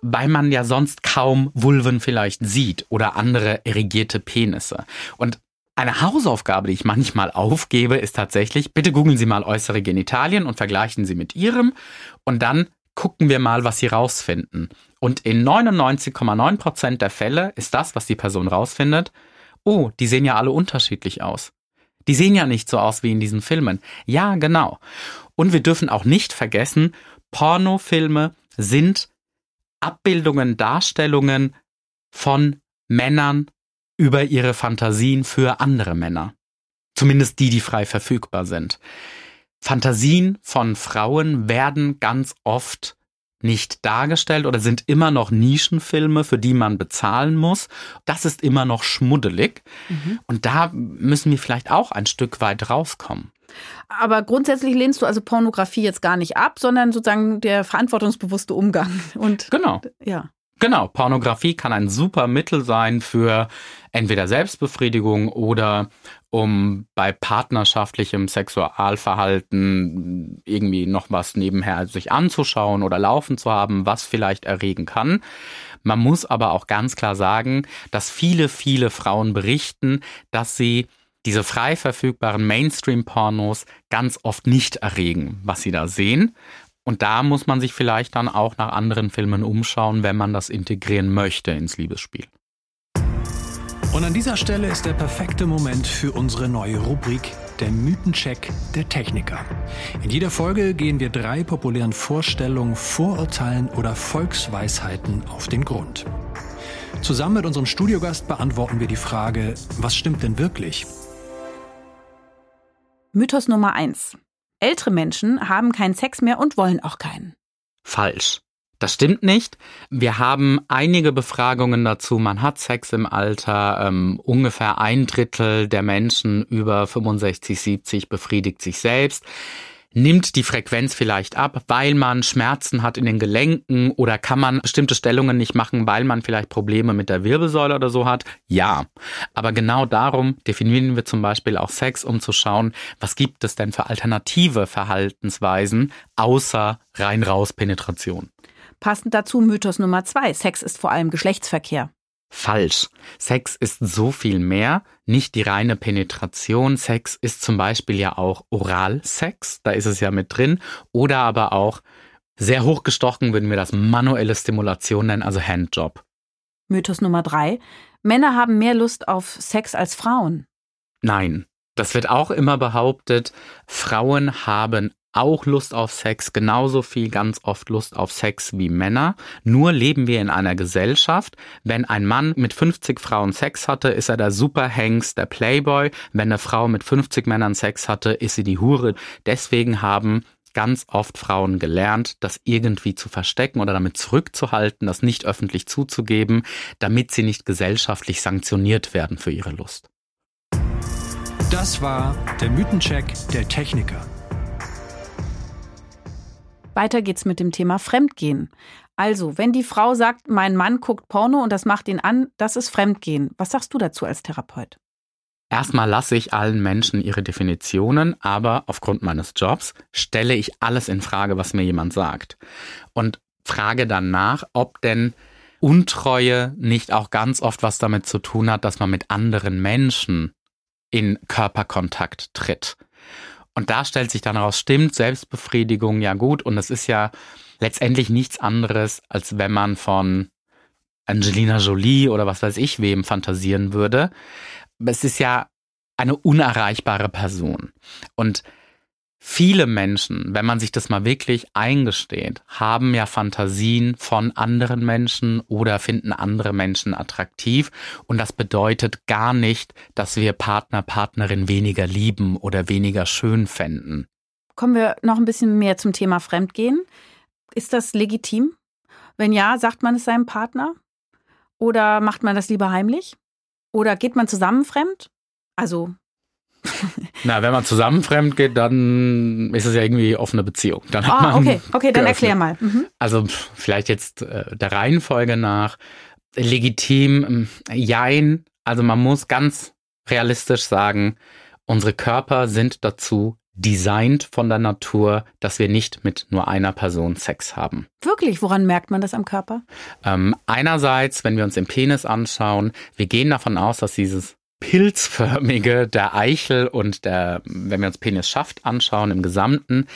weil man ja sonst kaum Vulven vielleicht sieht oder andere erigierte Penisse. Und eine Hausaufgabe, die ich manchmal aufgebe, ist tatsächlich, bitte googeln Sie mal äußere Genitalien und vergleichen sie mit Ihrem und dann gucken wir mal, was Sie rausfinden. Und in 99,9 Prozent der Fälle ist das, was die Person rausfindet, oh, die sehen ja alle unterschiedlich aus. Die sehen ja nicht so aus wie in diesen Filmen. Ja, genau. Und wir dürfen auch nicht vergessen, Pornofilme sind Abbildungen, Darstellungen von Männern über ihre Fantasien für andere Männer. Zumindest die, die frei verfügbar sind. Fantasien von Frauen werden ganz oft nicht dargestellt oder sind immer noch Nischenfilme, für die man bezahlen muss. Das ist immer noch schmuddelig. Mhm. Und da müssen wir vielleicht auch ein Stück weit rauskommen.
Aber grundsätzlich lehnst du also Pornografie jetzt gar nicht ab, sondern sozusagen der verantwortungsbewusste Umgang. Und
genau. Ja. Genau, Pornografie kann ein super Mittel sein für entweder Selbstbefriedigung oder um bei partnerschaftlichem Sexualverhalten irgendwie noch was nebenher sich anzuschauen oder laufen zu haben, was vielleicht erregen kann. Man muss aber auch ganz klar sagen, dass viele, viele Frauen berichten, dass sie diese frei verfügbaren Mainstream-Pornos ganz oft nicht erregen, was sie da sehen Und da muss man sich vielleicht dann auch nach anderen Filmen umschauen, wenn man das integrieren möchte ins Liebesspiel.
Und an dieser Stelle ist der perfekte Moment für unsere neue Rubrik, der Mythencheck der Techniker. In jeder Folge gehen wir drei populären Vorstellungen, Vorurteilen oder Volksweisheiten auf den Grund. Zusammen mit unserem Studiogast beantworten wir die Frage, was stimmt denn wirklich?
Mythos Nummer eins: Ältere Menschen haben keinen Sex mehr und wollen auch keinen.
Falsch. Das stimmt nicht. Wir haben einige Befragungen dazu. Man hat Sex im Alter. Ähm, ungefähr ein Drittel der Menschen über 65, 70 befriedigt sich selbst nimmt die Frequenz vielleicht ab, weil man Schmerzen hat in den Gelenken oder kann man bestimmte Stellungen nicht machen, weil man vielleicht Probleme mit der Wirbelsäule oder so hat? Ja. Aber genau darum definieren wir zum Beispiel auch Sex, um zu schauen, was gibt es denn für alternative Verhaltensweisen außer rein-raus-Penetration.
Passend dazu Mythos Nummer zwei. Sex ist vor allem Geschlechtsverkehr.
Falsch. Sex ist so viel mehr, nicht die reine Penetration. Sex ist zum Beispiel ja auch Oralsex, da ist es ja mit drin. Oder aber auch sehr hochgestochen würden wir das manuelle Stimulation nennen, also Handjob.
Mythos Nummer drei. Männer haben mehr Lust auf Sex als Frauen.
Nein. Das wird auch immer behauptet, Frauen haben auch Lust auf Sex, genauso viel ganz oft Lust auf Sex wie Männer. Nur leben wir in einer Gesellschaft. Wenn ein Mann mit 50 Frauen Sex hatte, ist er der Superhengst, der Playboy. Wenn eine Frau mit 50 Männern Sex hatte, ist sie die Hure. Deswegen haben ganz oft Frauen gelernt, das irgendwie zu verstecken oder damit zurückzuhalten, das nicht öffentlich zuzugeben, damit sie nicht gesellschaftlich sanktioniert werden für ihre Lust.
Das war der Mythencheck der Techniker.
Weiter geht's mit dem Thema Fremdgehen. Also, wenn die Frau sagt, mein Mann guckt Porno und das macht ihn an, das ist Fremdgehen. Was sagst du dazu als Therapeut?
Erstmal lasse ich allen Menschen ihre Definitionen, aber aufgrund meines Jobs stelle ich alles in Frage, was mir jemand sagt. Und frage dann nach, ob denn Untreue nicht auch ganz oft was damit zu tun hat, dass man mit anderen Menschen in Körperkontakt tritt. Und da stellt sich dann heraus, stimmt, Selbstbefriedigung, ja gut. Und es ist ja letztendlich nichts anderes, als wenn man von Angelina Jolie oder was weiß ich wem fantasieren würde. Es ist ja eine unerreichbare Person. Und Viele Menschen, wenn man sich das mal wirklich eingesteht, haben ja Fantasien von anderen Menschen oder finden andere Menschen attraktiv. Und das bedeutet gar nicht, dass wir Partner, Partnerin weniger lieben oder weniger schön fänden.
Kommen wir noch ein bisschen mehr zum Thema Fremdgehen. Ist das legitim? Wenn ja, sagt man es seinem Partner? Oder macht man das lieber heimlich? Oder geht man zusammen fremd? Also
na, wenn man zusammen fremd geht, dann ist es ja irgendwie offene Beziehung. Dann hat
ah,
man
okay, okay, dann erklär mal. Mhm.
Also vielleicht jetzt äh, der Reihenfolge nach legitim, äh, jein. Also man muss ganz realistisch sagen, unsere Körper sind dazu designt von der Natur, dass wir nicht mit nur einer Person Sex haben.
Wirklich? Woran merkt man das am Körper?
Ähm, einerseits, wenn wir uns den Penis anschauen, wir gehen davon aus, dass dieses pilzförmige der Eichel und der, wenn wir uns Penis schafft anschauen im Gesamten,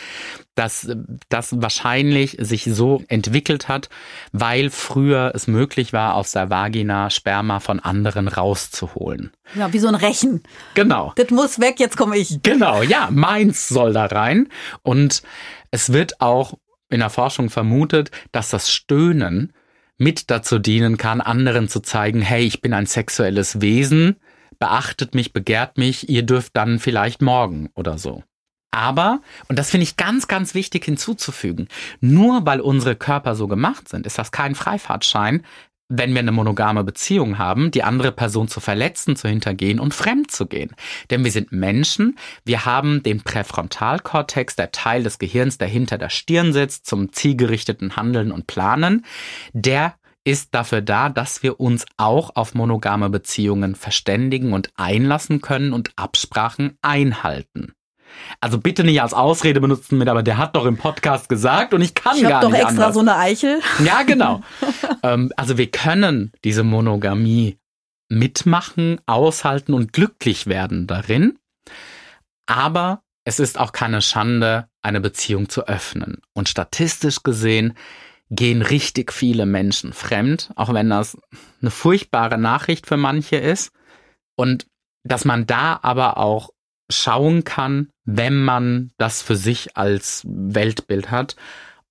dass das wahrscheinlich sich so entwickelt hat, weil früher es möglich war, aus der Vagina Sperma von anderen rauszuholen.
Ja, wie so ein Rechen.
Genau.
Das muss weg, jetzt komme ich.
Genau, ja, meins soll da rein. Und es wird auch in der Forschung vermutet, dass das Stöhnen mit dazu dienen kann, anderen zu zeigen, hey, ich bin ein sexuelles Wesen, beachtet mich, begehrt mich, ihr dürft dann vielleicht morgen oder so. Aber, und das finde ich ganz, ganz wichtig hinzuzufügen, nur weil unsere Körper so gemacht sind, ist das kein Freifahrtschein, wenn wir eine monogame Beziehung haben, die andere Person zu verletzen, zu hintergehen und fremd zu gehen. Denn wir sind Menschen, wir haben den Präfrontalkortex, der Teil des Gehirns, der hinter der Stirn sitzt, zum zielgerichteten Handeln und Planen, der ist dafür da, dass wir uns auch auf monogame Beziehungen verständigen und einlassen können und Absprachen einhalten. Also bitte nicht als Ausrede benutzen mit, aber der hat doch im Podcast gesagt und ich kann
ich
gar
nicht
nicht
doch extra
anders.
so eine Eichel.
Ja, genau. ähm, also wir können diese Monogamie mitmachen, aushalten und glücklich werden darin. Aber es ist auch keine Schande, eine Beziehung zu öffnen. Und statistisch gesehen gehen richtig viele Menschen fremd, auch wenn das eine furchtbare Nachricht für manche ist. Und dass man da aber auch schauen kann, wenn man das für sich als Weltbild hat,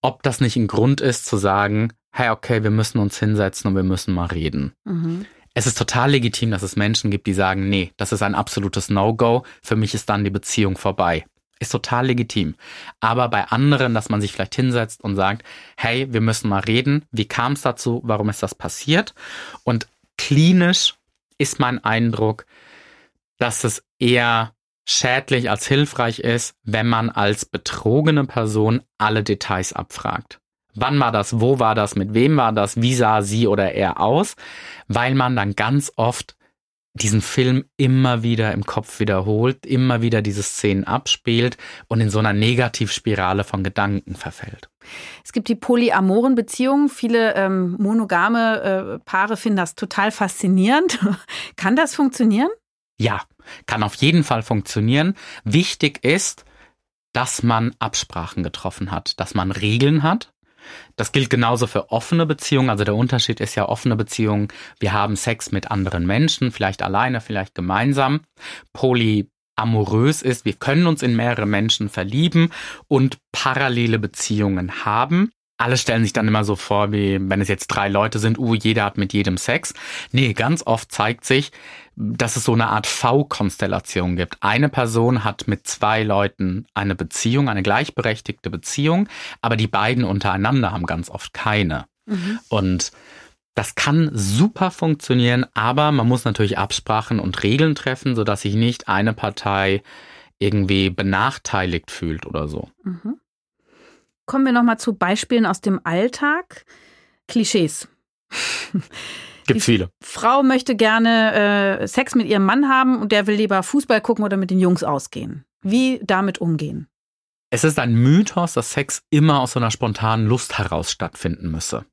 ob das nicht ein Grund ist zu sagen, hey, okay, wir müssen uns hinsetzen und wir müssen mal reden. Mhm. Es ist total legitim, dass es Menschen gibt, die sagen, nee, das ist ein absolutes No-Go, für mich ist dann die Beziehung vorbei. Ist total legitim. Aber bei anderen, dass man sich vielleicht hinsetzt und sagt, hey, wir müssen mal reden, wie kam es dazu, warum ist das passiert? Und klinisch ist mein Eindruck, dass es eher schädlich als hilfreich ist, wenn man als betrogene Person alle Details abfragt. Wann war das? Wo war das? Mit wem war das? Wie sah sie oder er aus? Weil man dann ganz oft diesen Film immer wieder im Kopf wiederholt, immer wieder diese Szenen abspielt und in so einer Negativspirale von Gedanken verfällt.
Es gibt die polyamoren Beziehungen. Viele ähm, monogame äh, Paare finden das total faszinierend. Kann das funktionieren?
Ja, kann auf jeden Fall funktionieren. Wichtig ist, dass man Absprachen getroffen hat, dass man Regeln hat. Das gilt genauso für offene Beziehungen. Also der Unterschied ist ja offene Beziehungen. Wir haben Sex mit anderen Menschen, vielleicht alleine, vielleicht gemeinsam. Polyamorös ist, wir können uns in mehrere Menschen verlieben und parallele Beziehungen haben. Alle stellen sich dann immer so vor, wie wenn es jetzt drei Leute sind, uh, jeder hat mit jedem Sex. Nee, ganz oft zeigt sich, dass es so eine Art V-Konstellation gibt. Eine Person hat mit zwei Leuten eine Beziehung, eine gleichberechtigte Beziehung, aber die beiden untereinander haben ganz oft keine. Mhm. Und das kann super funktionieren, aber man muss natürlich Absprachen und Regeln treffen, sodass sich nicht eine Partei irgendwie benachteiligt fühlt oder so. Mhm.
Kommen wir nochmal zu Beispielen aus dem Alltag. Klischees.
Gibt viele.
Frau möchte gerne äh, Sex mit ihrem Mann haben und der will lieber Fußball gucken oder mit den Jungs ausgehen. Wie damit umgehen?
Es ist ein Mythos, dass Sex immer aus so einer spontanen Lust heraus stattfinden müsse.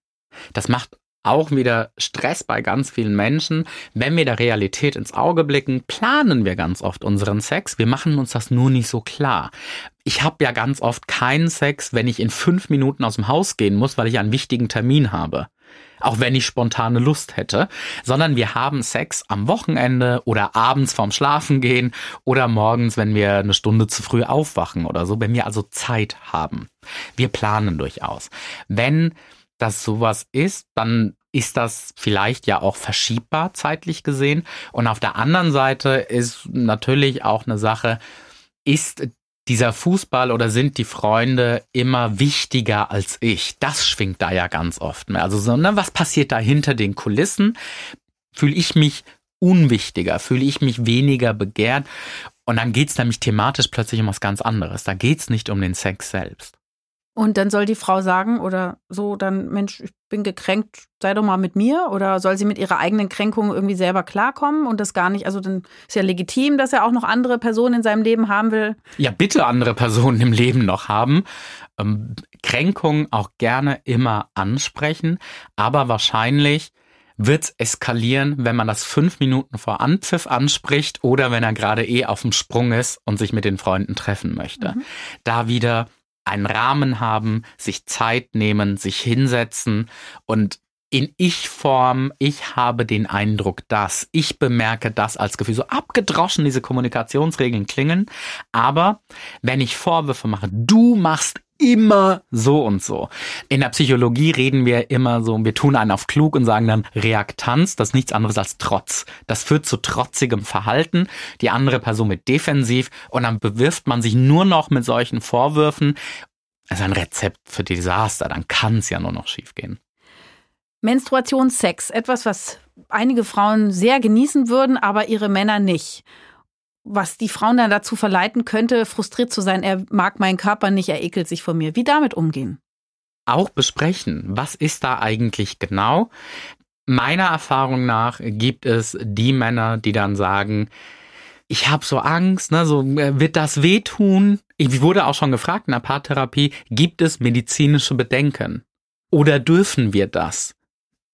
Das macht auch wieder Stress bei ganz vielen Menschen. Wenn wir der Realität ins Auge blicken, planen wir ganz oft unseren Sex. Wir machen uns das nur nicht so klar. Ich habe ja ganz oft keinen Sex, wenn ich in fünf Minuten aus dem Haus gehen muss, weil ich einen wichtigen Termin habe. Auch wenn ich spontane Lust hätte, sondern wir haben Sex am Wochenende oder abends vorm Schlafen gehen oder morgens, wenn wir eine Stunde zu früh aufwachen oder so, wenn wir also Zeit haben. Wir planen durchaus. Wenn das sowas ist, dann ist das vielleicht ja auch verschiebbar zeitlich gesehen. Und auf der anderen Seite ist natürlich auch eine Sache, ist dieser Fußball oder sind die Freunde immer wichtiger als ich? Das schwingt da ja ganz oft. Mehr. Also so, ne, was passiert da hinter den Kulissen? Fühle ich mich unwichtiger? Fühle ich mich weniger begehrt? Und dann geht's nämlich thematisch plötzlich um was ganz anderes. Da geht's nicht um den Sex selbst.
Und dann soll die Frau sagen oder so, dann, Mensch, ich bin gekränkt, sei doch mal mit mir. Oder soll sie mit ihrer eigenen Kränkung irgendwie selber klarkommen und das gar nicht, also dann ist ja legitim, dass er auch noch andere Personen in seinem Leben haben will.
Ja, bitte andere Personen im Leben noch haben. Ähm, Kränkung auch gerne immer ansprechen, aber wahrscheinlich wird es eskalieren, wenn man das fünf Minuten vor Anpfiff anspricht oder wenn er gerade eh auf dem Sprung ist und sich mit den Freunden treffen möchte. Mhm. Da wieder einen Rahmen haben, sich Zeit nehmen, sich hinsetzen und in Ich-Form, ich habe den Eindruck, dass, ich bemerke das als Gefühl, so abgedroschen diese Kommunikationsregeln klingen, aber wenn ich Vorwürfe mache, du machst immer so und so. In der Psychologie reden wir immer so, wir tun einen auf klug und sagen dann Reaktanz, das ist nichts anderes als Trotz. Das führt zu trotzigem Verhalten, die andere Person mit defensiv und dann bewirft man sich nur noch mit solchen Vorwürfen. Das ist ein Rezept für Desaster, dann kann es ja nur noch schiefgehen.
Menstruationssex, etwas, was einige Frauen sehr genießen würden, aber ihre Männer nicht was die Frauen dann dazu verleiten könnte, frustriert zu sein, er mag meinen Körper nicht, er ekelt sich vor mir. Wie damit umgehen?
Auch besprechen, was ist da eigentlich genau? Meiner Erfahrung nach gibt es die Männer, die dann sagen, ich habe so Angst, ne, so äh, wird das wehtun? Ich wurde auch schon gefragt in der Paartherapie, gibt es medizinische Bedenken? Oder dürfen wir das?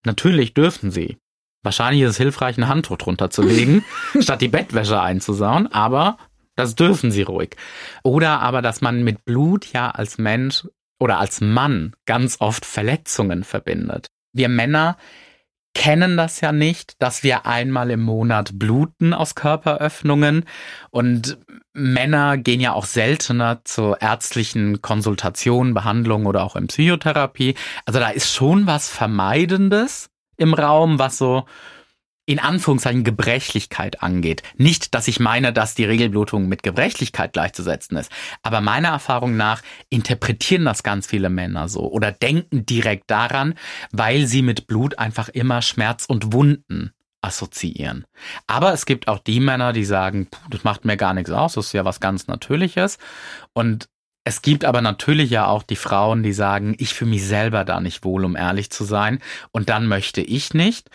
Natürlich dürfen sie. Wahrscheinlich ist es hilfreich, ein Handtuch drunter zu legen, statt die Bettwäsche einzusauen, aber Das dürfen sie ruhig. Oder aber, dass man mit Blut ja als Mensch oder als Mann ganz oft Verletzungen verbindet. Wir Männer kennen das ja nicht, dass wir einmal im Monat bluten aus Körperöffnungen und Männer gehen ja auch seltener zur ärztlichen Konsultation, Behandlung oder auch in Psychotherapie. Also da ist schon was Vermeidendes im Raum, was so in Anführungszeichen Gebrechlichkeit angeht. Nicht, dass ich meine, dass die Regelblutung mit Gebrechlichkeit gleichzusetzen ist, aber meiner Erfahrung nach interpretieren das ganz viele Männer so oder denken direkt daran, weil sie mit Blut einfach immer Schmerz und Wunden assoziieren. Aber es gibt auch die Männer, die sagen, das macht mir gar nichts aus, das ist ja was ganz Natürliches. Und es gibt aber natürlich ja auch die Frauen, die sagen, ich fühle mich selber da nicht wohl, um ehrlich zu sein. Und dann möchte ich nicht.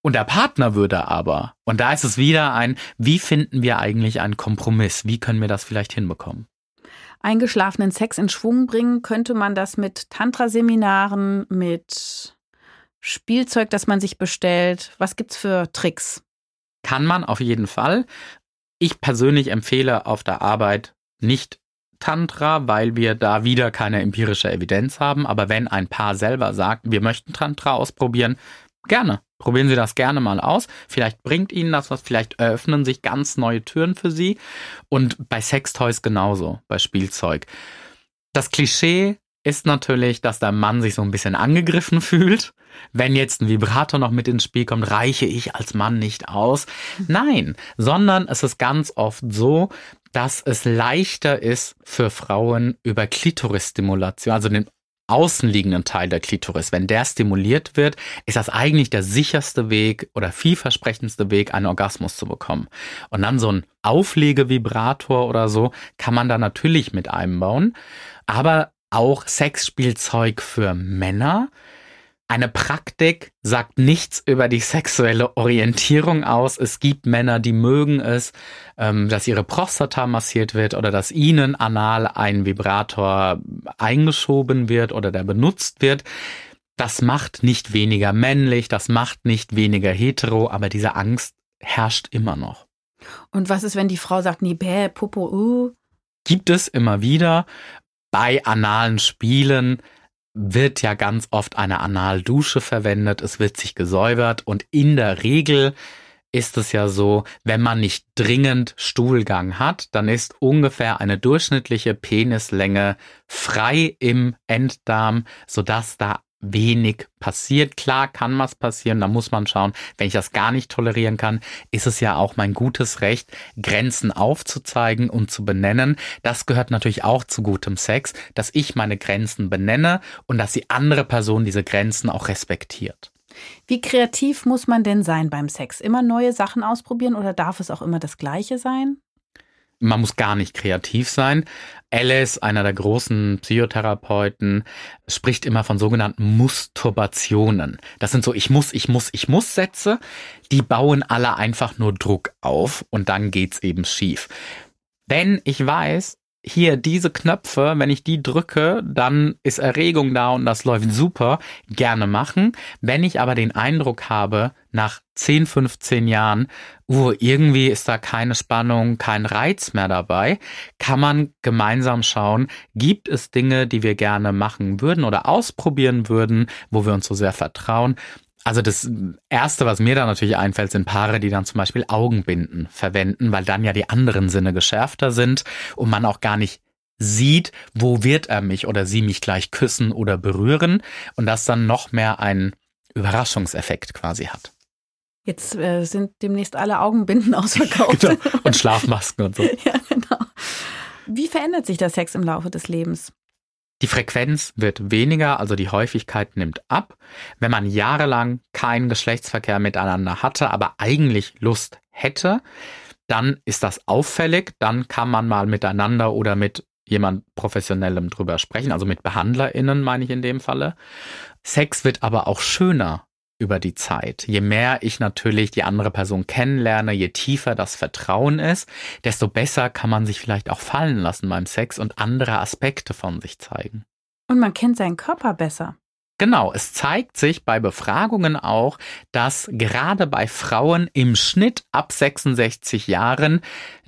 Und der Partner würde aber, und da ist es wieder ein, wie finden wir eigentlich einen Kompromiss? Wie können wir das vielleicht hinbekommen?
Eingeschlafenen Sex in Schwung bringen, könnte man das mit Tantra-Seminaren, mit Spielzeug, das man sich bestellt? Was gibt's für Tricks?
Kann man auf jeden Fall. Ich persönlich empfehle auf der Arbeit nicht Tantra, weil wir da wieder keine empirische Evidenz haben. Aber wenn ein Paar selber sagt, wir möchten Tantra ausprobieren, gerne. Probieren Sie das gerne mal aus. Vielleicht bringt Ihnen das was, vielleicht eröffnen sich ganz neue Türen für Sie. Und bei Sextoys genauso, bei Spielzeug. Das Klischee ist natürlich, dass der Mann sich so ein bisschen angegriffen fühlt. Wenn jetzt ein Vibrator noch mit ins Spiel kommt, reiche ich als Mann nicht aus. Nein, sondern es ist ganz oft so, dass es leichter ist für Frauen über Klitorisstimulation, also den außenliegenden Teil der Klitoris, wenn der stimuliert wird, ist das eigentlich der sicherste Weg oder vielversprechendste Weg, einen Orgasmus zu bekommen. Und dann so ein Auflegevibrator oder so kann man da natürlich mit einbauen. Aber auch Sexspielzeug für Männer eine Praktik sagt nichts über die sexuelle Orientierung aus. Es gibt Männer, die mögen es, ähm, dass ihre Prostata massiert wird oder dass ihnen anal ein Vibrator eingeschoben wird oder der benutzt wird. Das macht nicht weniger männlich, das macht nicht weniger hetero, aber diese Angst herrscht immer noch.
Und was ist, wenn die Frau sagt, nee, bäh, Popo, uh?
Gibt es immer wieder bei analen Spielen wird ja ganz oft eine Analdusche verwendet, es wird sich gesäubert und in der Regel ist es ja so, wenn man nicht dringend Stuhlgang hat, dann ist ungefähr eine durchschnittliche Penislänge frei im Enddarm, sodass da wenig passiert. Klar kann was passieren, da muss man schauen, wenn ich das gar nicht tolerieren kann, ist es ja auch mein gutes Recht, Grenzen aufzuzeigen und zu benennen. Das gehört natürlich auch zu gutem Sex, dass ich meine Grenzen benenne und dass die andere Person diese Grenzen auch respektiert.
Wie kreativ muss man denn sein beim Sex? Immer neue Sachen ausprobieren oder darf es auch immer das Gleiche sein?
Man muss gar nicht kreativ sein. Alice, einer der großen Psychotherapeuten, spricht immer von sogenannten Musturbationen. Das sind so ich muss, ich muss, ich muss Sätze, die bauen alle einfach nur Druck auf und dann geht's eben schief. Wenn ich weiß, hier diese Knöpfe, wenn ich die drücke, dann ist Erregung da und das läuft super, gerne machen. Wenn ich aber den Eindruck habe, nach 10, 15 Jahren, uh, irgendwie ist da keine Spannung, kein Reiz mehr dabei, kann man gemeinsam schauen, gibt es Dinge, die wir gerne machen würden oder ausprobieren würden, wo wir uns so sehr vertrauen also das Erste, was mir da natürlich einfällt, sind Paare, die dann zum Beispiel Augenbinden verwenden, weil dann ja die anderen Sinne geschärfter sind und man auch gar nicht sieht, wo wird er mich oder sie mich gleich küssen oder berühren und das dann noch mehr einen Überraschungseffekt quasi hat.
Jetzt äh, sind demnächst alle Augenbinden ausverkauft. genau.
Und Schlafmasken und so.
ja, genau. Wie verändert sich der Sex im Laufe des Lebens?
Die Frequenz wird weniger, also die Häufigkeit nimmt ab. Wenn man jahrelang keinen Geschlechtsverkehr miteinander hatte, aber eigentlich Lust hätte, dann ist das auffällig, dann kann man mal miteinander oder mit jemand professionellem drüber sprechen, also mit BehandlerInnen meine ich in dem Falle. Sex wird aber auch schöner über die Zeit. Je mehr ich natürlich die andere Person kennenlerne, je tiefer das Vertrauen ist, desto besser kann man sich vielleicht auch fallen lassen beim Sex und andere Aspekte von sich zeigen.
Und man kennt seinen Körper besser.
Genau, es zeigt sich bei Befragungen auch, dass gerade bei Frauen im Schnitt ab 66 Jahren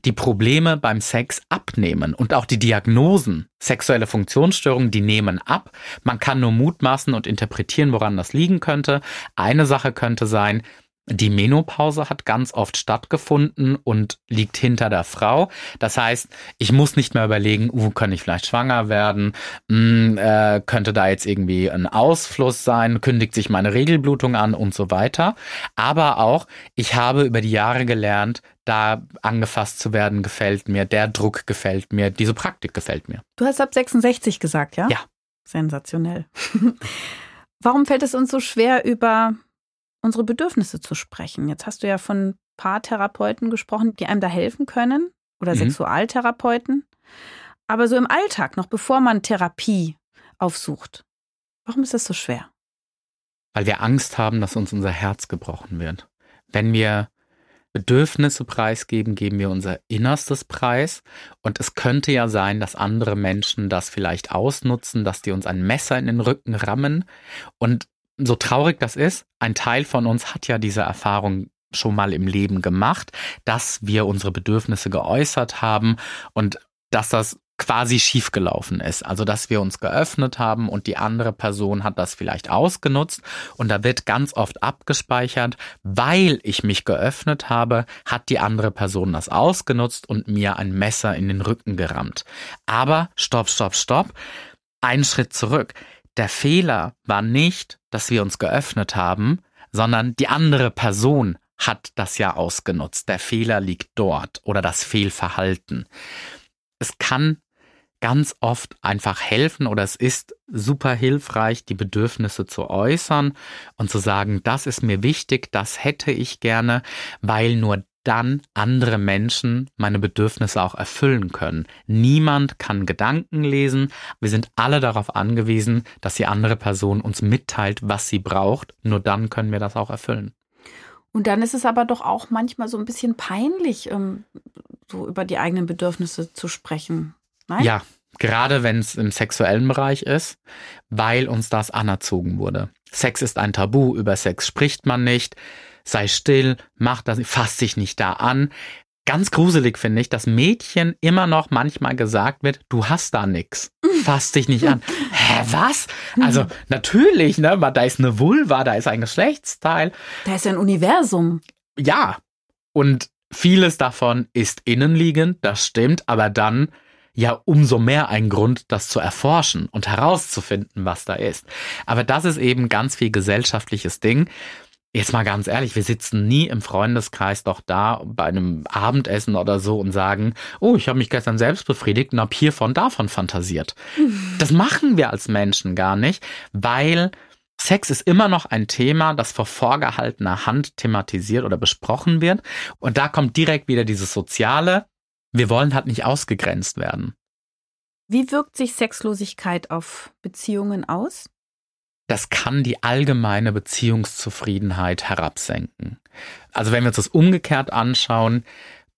die Probleme beim Sex abnehmen und auch die Diagnosen sexuelle Funktionsstörungen, die nehmen ab. Man kann nur mutmaßen und interpretieren, woran das liegen könnte. Eine Sache könnte sein, die Menopause hat ganz oft stattgefunden und liegt hinter der Frau. Das heißt, ich muss nicht mehr überlegen, uh, kann ich vielleicht schwanger werden? Hm, äh, könnte da jetzt irgendwie ein Ausfluss sein? Kündigt sich meine Regelblutung an und so weiter. Aber auch, ich habe über die Jahre gelernt, da angefasst zu werden, gefällt mir, der Druck gefällt mir, diese Praktik gefällt mir.
Du hast ab 66 gesagt, ja?
Ja.
Sensationell. Warum fällt es uns so schwer, über unsere Bedürfnisse zu sprechen. Jetzt hast du ja von Paartherapeuten gesprochen, die einem da helfen können oder mhm. Sexualtherapeuten. Aber so im Alltag, noch bevor man Therapie aufsucht, warum ist das so schwer?
Weil wir Angst haben, dass uns unser Herz gebrochen wird. Wenn wir Bedürfnisse preisgeben, geben wir unser Innerstes preis. Und es könnte ja sein, dass andere Menschen das vielleicht ausnutzen, dass die uns ein Messer in den Rücken rammen. Und so traurig das ist, ein Teil von uns hat ja diese Erfahrung schon mal im Leben gemacht, dass wir unsere Bedürfnisse geäußert haben und dass das quasi schiefgelaufen ist. Also, dass wir uns geöffnet haben und die andere Person hat das vielleicht ausgenutzt und da wird ganz oft abgespeichert, weil ich mich geöffnet habe, hat die andere Person das ausgenutzt und mir ein Messer in den Rücken gerammt. Aber stopp, stopp, stopp. Ein Schritt zurück. Der Fehler war nicht, dass wir uns geöffnet haben, sondern die andere Person hat das ja ausgenutzt. Der Fehler liegt dort oder das Fehlverhalten. Es kann ganz oft einfach helfen oder es ist super hilfreich, die Bedürfnisse zu äußern und zu sagen, das ist mir wichtig, das hätte ich gerne, weil nur dann andere Menschen meine Bedürfnisse auch erfüllen können. Niemand kann Gedanken lesen. Wir sind alle darauf angewiesen, dass die andere Person uns mitteilt, was sie braucht. Nur dann können wir das auch erfüllen.
Und dann ist es aber doch auch manchmal so ein bisschen peinlich, ähm, so über die eigenen Bedürfnisse zu sprechen.
Nein? Ja, gerade wenn es im sexuellen Bereich ist, weil uns das anerzogen wurde. Sex ist ein Tabu, über Sex spricht man nicht sei still, mach das, fass dich nicht da an. Ganz gruselig finde ich, dass Mädchen immer noch manchmal gesagt wird, du hast da nix. Fass dich nicht an. Hä, was? Also natürlich, ne, da ist eine Vulva, da ist ein Geschlechtsteil.
Da ist ein Universum.
Ja. Und vieles davon ist innenliegend, das stimmt, aber dann ja umso mehr ein Grund, das zu erforschen und herauszufinden, was da ist. Aber das ist eben ganz viel gesellschaftliches Ding. Jetzt mal ganz ehrlich, wir sitzen nie im Freundeskreis doch da bei einem Abendessen oder so und sagen, oh, ich habe mich gestern selbst befriedigt und habe hiervon davon fantasiert. Das machen wir als Menschen gar nicht, weil Sex ist immer noch ein Thema, das vor vorgehaltener Hand thematisiert oder besprochen wird. Und da kommt direkt wieder dieses Soziale. Wir wollen halt nicht ausgegrenzt werden.
Wie wirkt sich Sexlosigkeit auf Beziehungen aus?
Das kann die allgemeine Beziehungszufriedenheit herabsenken. Also wenn wir uns das umgekehrt anschauen,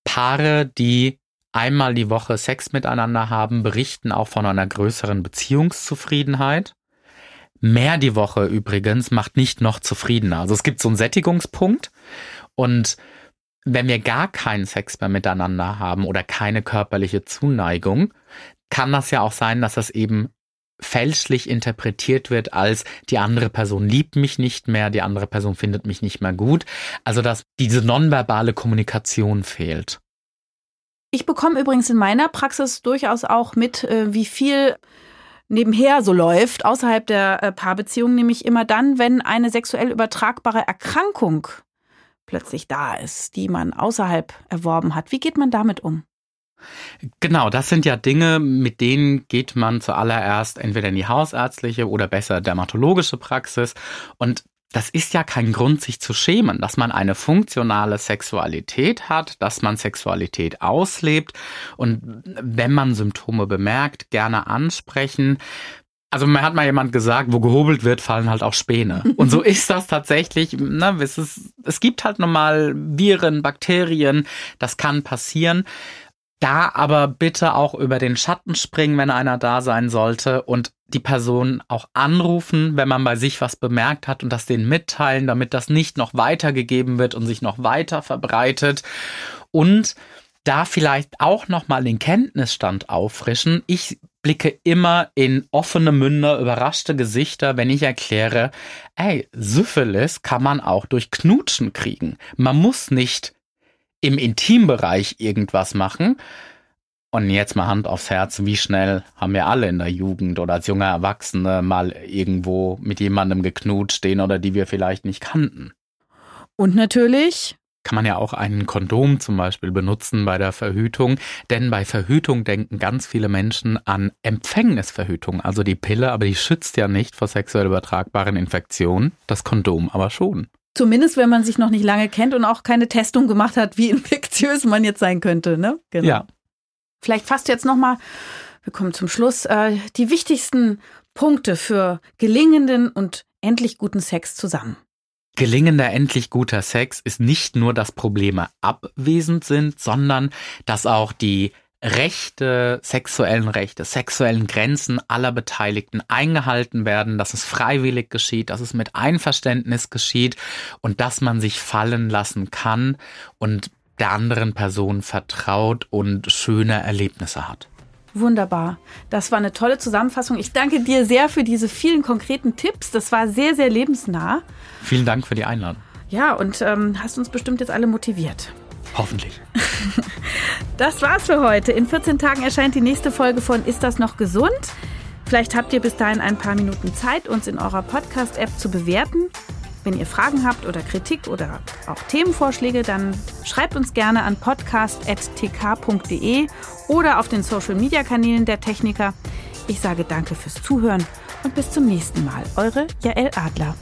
Paare, die einmal die Woche Sex miteinander haben, berichten auch von einer größeren Beziehungszufriedenheit. Mehr die Woche übrigens macht nicht noch zufriedener. Also es gibt so einen Sättigungspunkt und wenn wir gar keinen Sex mehr miteinander haben oder keine körperliche Zuneigung, kann das ja auch sein, dass das eben fälschlich interpretiert wird als die andere Person liebt mich nicht mehr, die andere Person findet mich nicht mehr gut. Also dass diese nonverbale Kommunikation fehlt.
Ich bekomme übrigens in meiner Praxis durchaus auch mit, äh, wie viel nebenher so läuft, außerhalb der äh, Paarbeziehung, nämlich immer dann, wenn eine sexuell übertragbare Erkrankung plötzlich da ist, die man außerhalb erworben hat. Wie geht man damit um?
Genau, das sind ja Dinge, mit denen geht man zuallererst entweder in die hausärztliche oder besser dermatologische Praxis. Und das ist ja kein Grund, sich zu schämen, dass man eine funktionale Sexualität hat, dass man Sexualität auslebt und wenn man Symptome bemerkt, gerne ansprechen. Also mir hat mal jemand gesagt, wo gehobelt wird, fallen halt auch Späne. Und so ist das tatsächlich. Ne, es, ist, es gibt halt normal Viren, Bakterien, das kann passieren. Da aber bitte auch über den Schatten springen, wenn einer da sein sollte und die Person auch anrufen, wenn man bei sich was bemerkt hat und das denen mitteilen, damit das nicht noch weitergegeben wird und sich noch weiter verbreitet. Und da vielleicht auch nochmal den Kenntnisstand auffrischen. Ich blicke immer in offene Münder, überraschte Gesichter, wenn ich erkläre, ey, Syphilis kann man auch durch Knutschen kriegen. Man muss nicht im Intimbereich irgendwas machen. Und jetzt mal Hand aufs Herz, wie schnell haben wir alle in der Jugend oder als junge Erwachsene mal irgendwo mit jemandem geknutscht, stehen oder die wir vielleicht nicht kannten.
Und natürlich
kann man ja auch einen Kondom zum Beispiel benutzen bei der Verhütung, denn bei Verhütung denken ganz viele Menschen an Empfängnisverhütung, also die Pille, aber die schützt ja nicht vor sexuell übertragbaren Infektionen, das Kondom aber schon.
Zumindest, wenn man sich noch nicht lange kennt und auch keine Testung gemacht hat, wie infektiös man jetzt sein könnte, ne?
Genau. Ja.
Vielleicht fasst jetzt nochmal, wir kommen zum Schluss, äh, die wichtigsten Punkte für gelingenden und endlich guten Sex zusammen.
Gelingender, endlich guter Sex ist nicht nur, dass Probleme abwesend sind, sondern dass auch die Rechte, sexuellen Rechte, sexuellen Grenzen aller Beteiligten eingehalten werden, dass es freiwillig geschieht, dass es mit Einverständnis geschieht und dass man sich fallen lassen kann und der anderen Person vertraut und schöne Erlebnisse hat.
Wunderbar. Das war eine tolle Zusammenfassung. Ich danke dir sehr für diese vielen konkreten Tipps. Das war sehr, sehr lebensnah.
Vielen Dank für die Einladung.
Ja, und ähm, hast uns bestimmt jetzt alle motiviert.
Hoffentlich.
Das war's für heute. In 14 Tagen erscheint die nächste Folge von Ist das noch gesund? Vielleicht habt ihr bis dahin ein paar Minuten Zeit, uns in eurer Podcast-App zu bewerten. Wenn ihr Fragen habt oder Kritik oder auch Themenvorschläge, dann schreibt uns gerne an podcast.tk.de oder auf den Social-Media-Kanälen der Techniker. Ich sage danke fürs Zuhören und bis zum nächsten Mal. Eure Jael Adler.